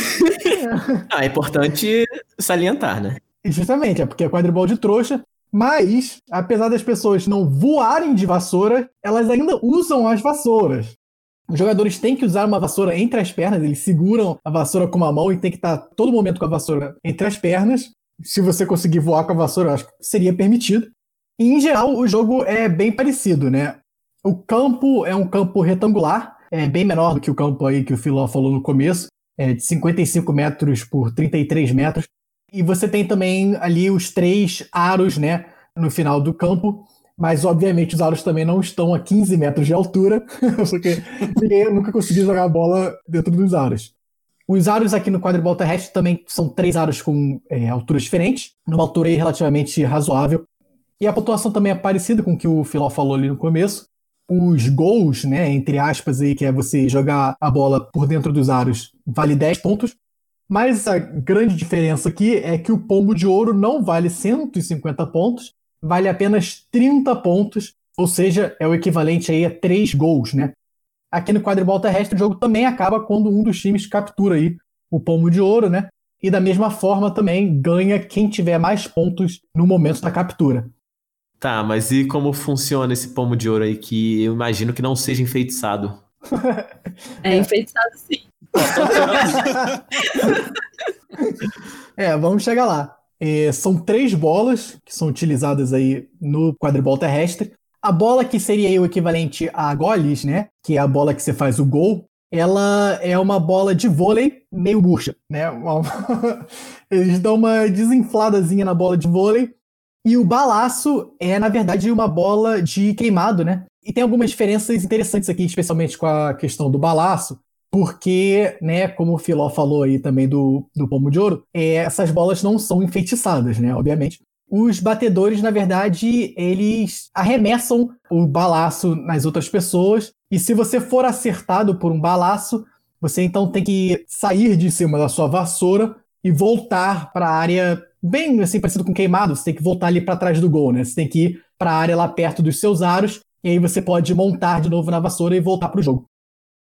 [laughs] Ah, é importante salientar, né? Justamente, é porque é quadribol de trouxa, mas, apesar das pessoas não voarem de vassoura, elas ainda usam as vassouras. Os jogadores têm que usar uma vassoura entre as pernas, eles seguram a vassoura com uma mão e tem que estar todo momento com a vassoura entre as pernas. Se você conseguir voar com a vassoura, acho que seria permitido. E, em geral, o jogo é bem parecido, né? O campo é um campo retangular, é bem menor do que o campo aí que o Filó falou no começo, é de 55 metros por 33 metros. E você tem também ali os três aros, né, no final do campo, mas, obviamente, os aros também não estão a 15 metros de altura, [laughs] porque ninguém nunca conseguiu jogar a bola dentro dos aros. Os aros aqui no quadribol terrestre também são três aros com é, alturas diferentes, numa altura relativamente razoável. E a pontuação também é parecida com o que o Filó falou ali no começo. Os gols, né, entre aspas, aí, que é você jogar a bola por dentro dos aros, vale 10 pontos. Mas a grande diferença aqui é que o pombo de ouro não vale 150 pontos, vale apenas 30 pontos, ou seja, é o equivalente aí a 3 gols, né? Aqui no quadribol terrestre o jogo também acaba quando um dos times captura aí o pombo de ouro, né? E da mesma forma também ganha quem tiver mais pontos no momento da captura. Tá, mas e como funciona esse pomo de ouro aí que eu imagino que não seja enfeitiçado? [laughs] [laughs] É enfeitiçado sim. É, vamos chegar lá. É, são três bolas que são utilizadas aí no quadribol terrestre. A bola que seria o equivalente a goles, né? Que é a bola que você faz o gol. Ela é uma bola de vôlei meio murcha, né? [laughs] Eles dão uma desinfladazinha na bola de vôlei e o balaço é, na verdade, uma bola de queimado, né? E tem algumas diferenças interessantes aqui, especialmente com a questão do balaço, porque, né, como o Filó falou aí também do, do pomo de ouro, é, essas bolas não são enfeitiçadas, né, obviamente. Os batedores, na verdade, eles arremessam o balaço nas outras pessoas, e se você for acertado por um balaço, você então tem que sair de cima da sua vassoura e voltar para a área bem assim, parecido com queimado, você tem que voltar ali para trás do gol, né? Você tem que ir para a área lá perto dos seus aros, e aí você pode montar de novo na vassoura e voltar para o jogo.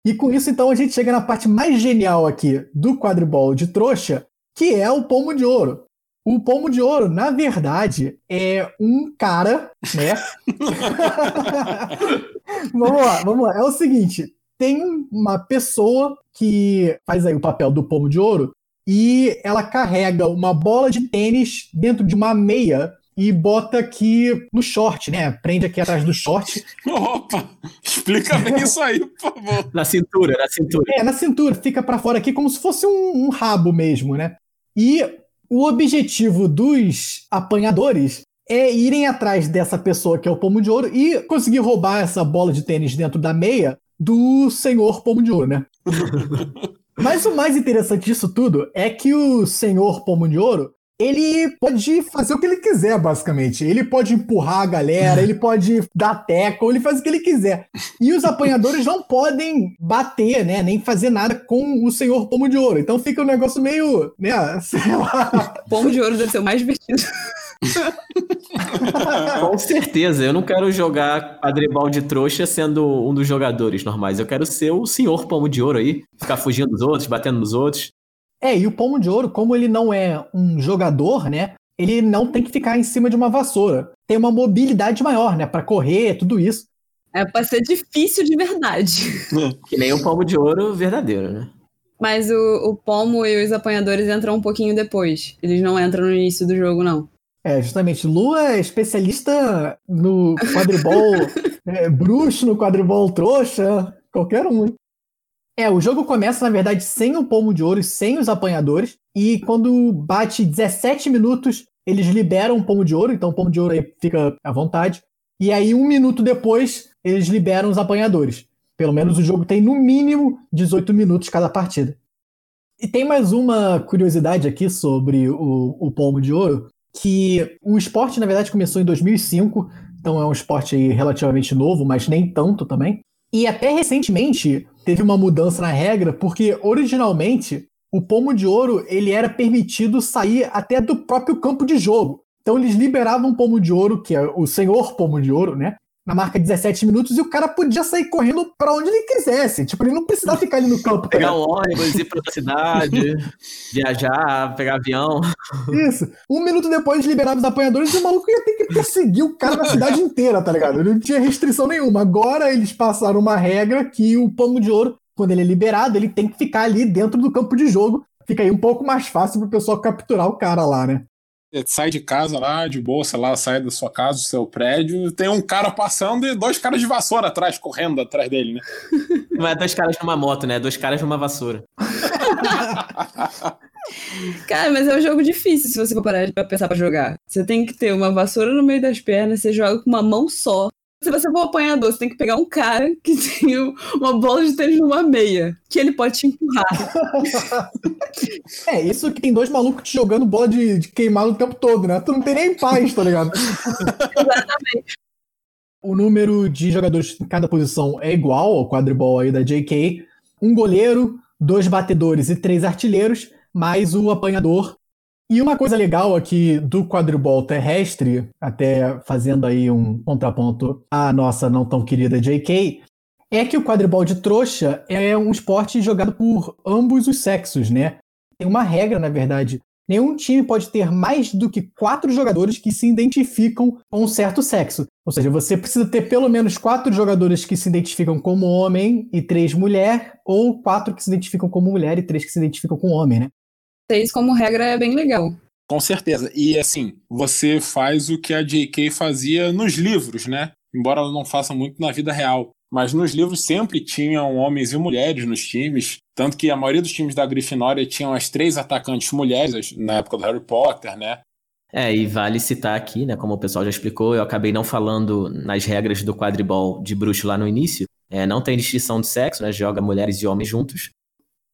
E com isso, então, a gente chega na parte mais genial aqui do quadribol de trouxa, que é o pomo de ouro. O pomo de ouro, na verdade, é um cara, né? [laughs] vamos lá, vamos lá. É o seguinte: tem uma pessoa que faz aí o papel do pomo de ouro e ela carrega uma bola de tênis dentro de uma meia e bota aqui no short, né? Prende aqui atrás do short. Opa! Explica bem isso aí, por favor. Na cintura, na cintura. É, na cintura. Fica para fora aqui como se fosse um, um rabo mesmo, né? E o objetivo dos apanhadores é irem atrás dessa pessoa que é o pomo de ouro e conseguir roubar essa bola de tênis dentro da meia do senhor pomo de ouro, né? [laughs] Mas o mais interessante disso tudo é que o senhor Pomo de Ouro, ele pode fazer o que ele quiser, basicamente. Ele pode empurrar a galera, ele pode dar teco, ele faz o que ele quiser. E os apanhadores não podem bater, né? Nem fazer nada com o senhor Pomo de Ouro. Então fica um negócio meio, né? [laughs] Sei lá. Pomo de Ouro deve ser o mais divertido. [laughs] Com certeza, eu não quero jogar quadribol de trouxa sendo um dos jogadores normais. Eu quero ser o senhor pomo de ouro aí, ficar fugindo dos outros, batendo nos outros. É, e o pomo de ouro, como ele não é um jogador, né? Ele não tem que ficar em cima de uma vassoura. Tem uma mobilidade maior, né? Para correr, tudo isso. É pra ser difícil de verdade. que nem um pomo de ouro verdadeiro, né? Mas o, o pomo e os apanhadores entram um pouquinho depois. Eles não entram no início do jogo, não. É, justamente. Lu é especialista no quadribol [laughs] é, bruxo, no quadribol trouxa, qualquer um. É, o jogo começa, na verdade, sem o pomo de ouro sem os apanhadores. E quando bate 17 minutos, eles liberam o pomo de ouro, então o pomo de ouro aí fica à vontade. E aí, um minuto depois, eles liberam os apanhadores. Pelo menos o jogo tem, no mínimo, 18 minutos cada partida. E tem mais uma curiosidade aqui sobre o, o pomo de ouro, que o esporte, na verdade, começou em 2005, então é um esporte relativamente novo, mas nem tanto também. E até recentemente teve uma mudança na regra, porque originalmente o pomo de ouro ele era permitido sair até do próprio campo de jogo. Então eles liberavam o pomo de ouro, que é o senhor pomo de ouro, né? Na marca 17 minutos e o cara podia sair correndo para onde ele quisesse. Tipo, ele não precisava ficar ali no campo. Pegar o ônibus, ir pra outra cidade, [laughs] viajar, pegar avião. Isso. Um minuto depois liberava os apanhadores o maluco ia ter que perseguir o cara na cidade inteira, tá ligado? Ele não tinha restrição nenhuma. Agora eles passaram uma regra que o pomo de ouro, quando ele é liberado, ele tem que ficar ali dentro do campo de jogo. Fica aí um pouco mais fácil pro pessoal capturar o cara lá, né? Sai de casa lá, de boa, sei lá, sai da sua casa, do seu prédio, tem um cara passando e dois caras de vassoura atrás, correndo atrás dele, né? [laughs] Não é dois caras numa moto, né? Dois caras numa vassoura. [laughs] Cara, mas é um jogo difícil se você for parar pra pensar pra jogar. Você tem que ter uma vassoura no meio das pernas, você joga com uma mão só. Se você for apanhador, você tem que pegar um cara que [laughs] tem uma bola de tênis numa meia, que ele pode te empurrar. [laughs] é, isso que tem dois malucos te jogando bola de, de queimado o tempo todo, né? Tu não tem nem paz, tá ligado? [laughs] Exatamente. O número de jogadores em cada posição é igual ao quadribol aí da JK. Um goleiro, dois batedores e três artilheiros, mais o apanhador e uma coisa legal aqui do quadribol terrestre, até fazendo aí um contraponto à nossa não tão querida JK, é que o quadribol de trouxa é um esporte jogado por ambos os sexos, né? Tem uma regra, na verdade. Nenhum time pode ter mais do que quatro jogadores que se identificam com um certo sexo. Ou seja, você precisa ter pelo menos quatro jogadores que se identificam como homem e três mulher, ou quatro que se identificam como mulher e três que se identificam com homem, né? Isso como regra é bem legal. Com certeza. E assim, você faz o que a J.K. fazia nos livros, né? Embora ela não faça muito na vida real. Mas nos livros sempre tinham homens e mulheres nos times. Tanto que a maioria dos times da Grifinória tinham as três atacantes mulheres na época do Harry Potter, né? É, e vale citar aqui, né? Como o pessoal já explicou, eu acabei não falando nas regras do quadribol de bruxo lá no início. É, não tem distinção de sexo, né? Joga mulheres e homens juntos.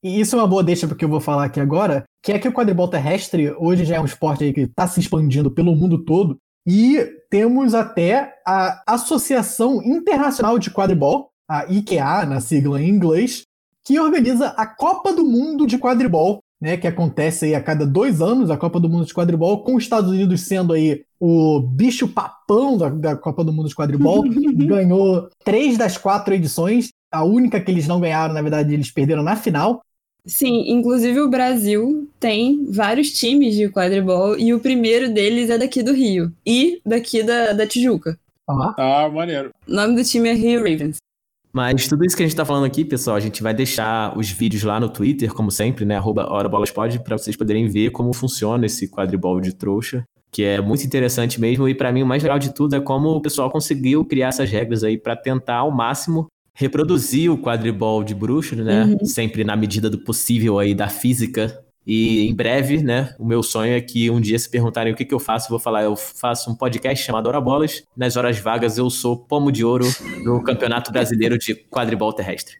E isso é uma boa deixa porque eu vou falar aqui agora, que é que o quadribol terrestre hoje já é um esporte que está se expandindo pelo mundo todo. E temos até a Associação Internacional de Quadribol, a IKEA, na sigla em inglês, que organiza a Copa do Mundo de Quadribol, né, que acontece aí a cada dois anos, a Copa do Mundo de Quadribol, com os Estados Unidos sendo aí o bicho papão da, da Copa do Mundo de Quadribol, [laughs] ganhou três das quatro edições, a única que eles não ganharam, na verdade, eles perderam na final, Sim, inclusive o Brasil tem vários times de quadribol e o primeiro deles é daqui do Rio e daqui da, da Tijuca. Ah, ah maneiro. O nome do time é Rio Ravens. Mas tudo isso que a gente tá falando aqui, pessoal, a gente vai deixar os vídeos lá no Twitter, como sempre, né? Arroba HoraBolasPod, pra vocês poderem ver como funciona esse quadribol de trouxa, que é muito interessante mesmo. E para mim, o mais legal de tudo é como o pessoal conseguiu criar essas regras aí para tentar ao máximo reproduzir o quadribol de bruxo, né? Uhum. Sempre na medida do possível aí da física. E em breve, né? O meu sonho é que um dia se perguntarem o que, que eu faço, eu vou falar, eu faço um podcast chamado Hora Bolas. Nas horas vagas eu sou pomo de ouro no Campeonato Brasileiro de Quadribol Terrestre.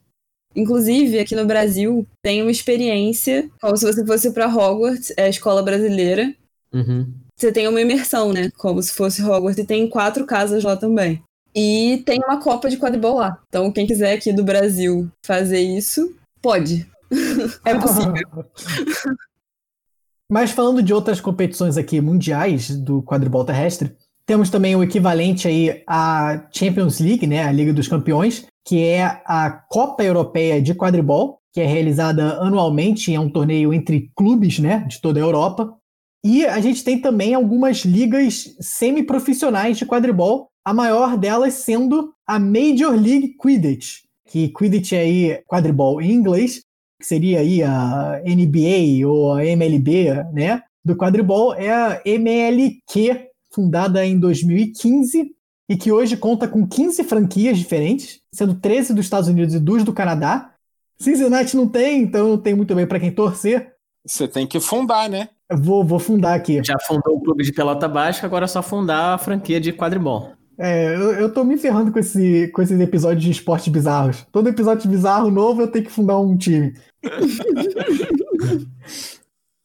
Inclusive, aqui no Brasil, tem uma experiência, como se você fosse para Hogwarts, é a escola brasileira. Uhum. Você tem uma imersão, né? Como se fosse Hogwarts, e tem quatro casas lá também. E tem uma Copa de quadribol lá. Então, quem quiser aqui do Brasil fazer isso, pode. [laughs] é possível. [laughs] Mas falando de outras competições aqui mundiais do quadribol terrestre, temos também o equivalente aí à Champions League, né, a Liga dos Campeões, que é a Copa Europeia de Quadribol, que é realizada anualmente, é um torneio entre clubes, né, de toda a Europa. E a gente tem também algumas ligas semi-profissionais de quadribol, a maior delas sendo a Major League Quidditch, que Quidditch é aí quadribol em inglês, que seria aí a NBA ou a MLB, né? Do quadribol é a MLQ, fundada em 2015 e que hoje conta com 15 franquias diferentes, sendo 13 dos Estados Unidos e 2 do Canadá. Cincinnati não tem, então não tem muito bem para quem torcer. Você tem que fundar, né? vou, vou fundar aqui. Já fundou o clube de pelota baixa, agora é só fundar a franquia de quadribol. É, eu, eu tô me ferrando com, esse, com esses episódios de esportes bizarros. Todo episódio bizarro novo eu tenho que fundar um time. [laughs]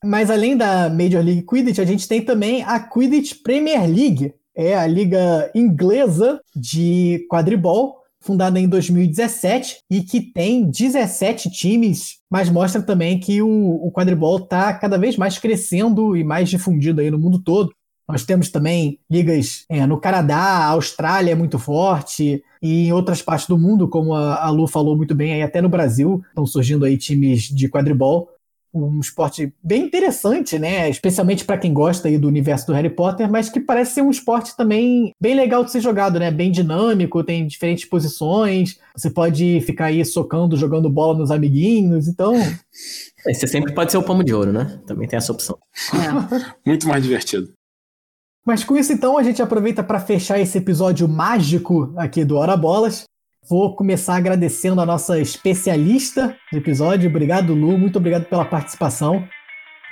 Mas além da Major League Quidditch, a gente tem também a Quidditch Premier League. É a liga inglesa de quadribol, fundada em 2017 e que tem 17 times, mas mostra também que o, o quadribol está cada vez mais crescendo e mais difundido aí no mundo todo. Nós temos também ligas é, no Canadá, a Austrália é muito forte, e em outras partes do mundo, como a, a Lu falou muito bem, aí até no Brasil estão surgindo aí times de quadribol. Um esporte bem interessante, né? Especialmente para quem gosta aí do universo do Harry Potter, mas que parece ser um esporte também bem legal de ser jogado, né? Bem dinâmico, tem diferentes posições. Você pode ficar aí socando, jogando bola nos amiguinhos, então. [laughs] Você sempre pode ser o pomo de ouro, né? Também tem essa opção. É. Muito mais divertido. Mas com isso, então, a gente aproveita para fechar esse episódio mágico aqui do Hora Bolas. Vou começar agradecendo a nossa especialista do episódio. Obrigado, Lu. Muito obrigado pela participação.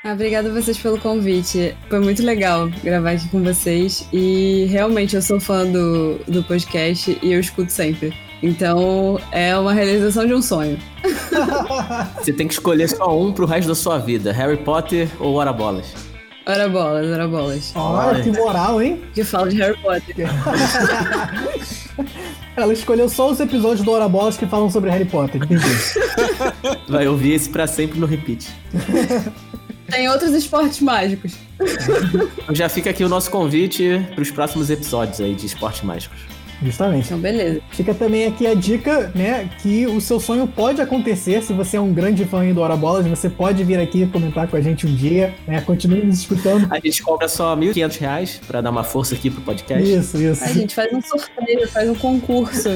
Ah, obrigada a vocês pelo convite. Foi muito legal gravar aqui com vocês. E realmente eu sou fã do, do podcast e eu escuto sempre. Então é uma realização de um sonho. [laughs] Você tem que escolher só um pro resto da sua vida: Harry Potter ou Hora Bolas. Ora bolas, ora bolas. Olha, que moral, hein? Que fala de Harry Potter. [laughs] Ela escolheu só os episódios do Hora Bolas que falam sobre Harry Potter, entendi. [laughs] Vai ouvir esse pra sempre no repeat. Tem outros esportes mágicos. [laughs] Já fica aqui o nosso convite pros próximos episódios aí de esportes mágicos. Justamente. Então, beleza. Fica também aqui a dica, né, que o seu sonho pode acontecer se você é um grande fã aí do Hora Bolas, você pode vir aqui comentar com a gente um dia, né, continue nos escutando. A gente cobra só 1.500 reais pra dar uma força aqui pro podcast. Isso, isso. A gente faz um sorteio, faz um concurso.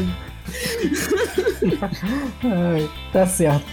Ai, tá certo.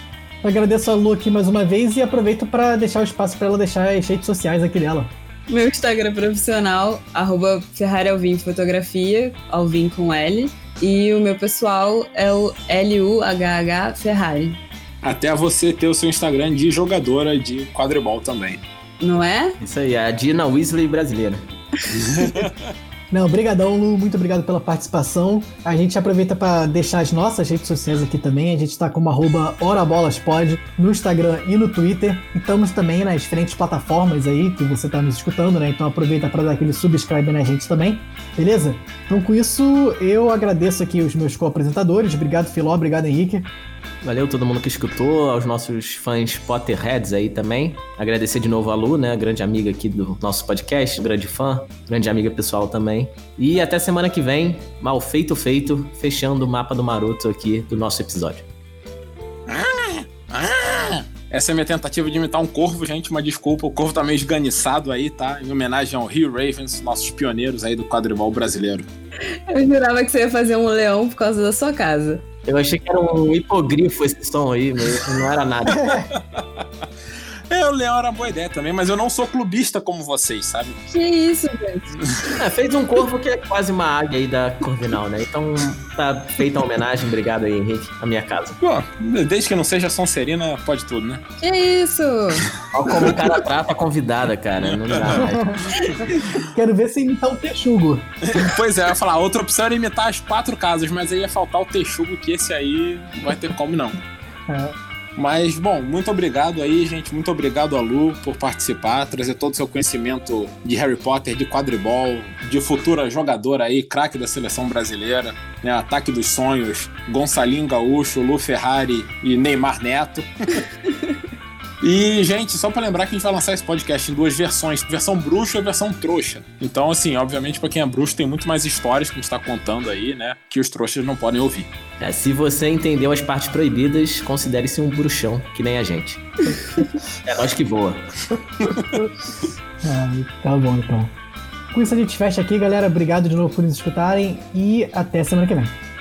Eu agradeço a Lu aqui mais uma vez e aproveito para deixar o espaço para ela deixar as redes sociais aqui dela. Meu Instagram profissional, arroba Ferrari Alvim Fotografia, Alvim com L. E o meu pessoal é o L-U-H-H Ferrari. Até você ter o seu Instagram de jogadora de quadribol também. Não é? Isso aí, a Dina Weasley brasileira. [laughs] Não, brigadão, Lu, muito obrigado pela participação. A gente aproveita para deixar as nossas redes sociais aqui também. A gente está como arroba HoraBolasPod no Instagram e no Twitter. E estamos também nas diferentes plataformas aí que você está nos escutando, né? Então aproveita para dar aquele subscribe na gente também, beleza? Então com isso, eu agradeço aqui os meus co-apresentadores. Obrigado, Filó, obrigado, Henrique. Valeu todo mundo que escutou, aos nossos fãs Potterheads aí também. Agradecer de novo a Lu, né? Grande amiga aqui do nosso podcast, grande fã, grande amiga pessoal também. E até semana que vem, mal feito feito, fechando o mapa do Maroto aqui do nosso episódio. Essa é a minha tentativa de imitar um corvo, gente, uma desculpa. O corvo tá meio esganiçado aí, tá? Em homenagem ao Rio Ravens, nossos pioneiros aí do quadribol brasileiro. Eu jurava que você ia fazer um leão por causa da sua casa. Eu achei que era um hipogrifo esse som aí, mas não era nada. [laughs] [laughs] É, o Leão era uma boa ideia também, mas eu não sou clubista como vocês, sabe? Que isso, gente? É, fez um corvo que é quase uma águia aí da Corvinal, né? Então tá feita a homenagem, obrigado aí, Henrique, na minha casa. Pô, desde que não seja Sonserina, pode tudo, né? Que isso? Olha como o cara trata a convidada, cara. Não dá mais. [laughs] Quero ver você imitar o Texugo. Pois é, eu ia falar, outra opção era imitar as quatro casas, mas aí ia faltar o texugo, que esse aí não vai ter como não. É. Mas, bom, muito obrigado aí, gente. Muito obrigado a Lu por participar, trazer todo o seu conhecimento de Harry Potter, de quadribol, de futura jogadora aí, craque da seleção brasileira, né? Ataque dos sonhos, Gonçalinho Gaúcho, Lu Ferrari e Neymar Neto. [laughs] E, gente, só pra lembrar que a gente vai lançar esse podcast em duas versões, versão bruxa e versão trouxa. Então, assim, obviamente, pra quem é bruxo, tem muito mais histórias que a gente tá contando aí, né? Que os trouxas não podem ouvir. É, se você entendeu as partes proibidas, considere-se um bruxão, que nem a gente. [laughs] É nós que voa. Ah, tá bom, então. Com isso a gente fecha aqui, galera. Obrigado de novo por nos escutarem e até semana que vem.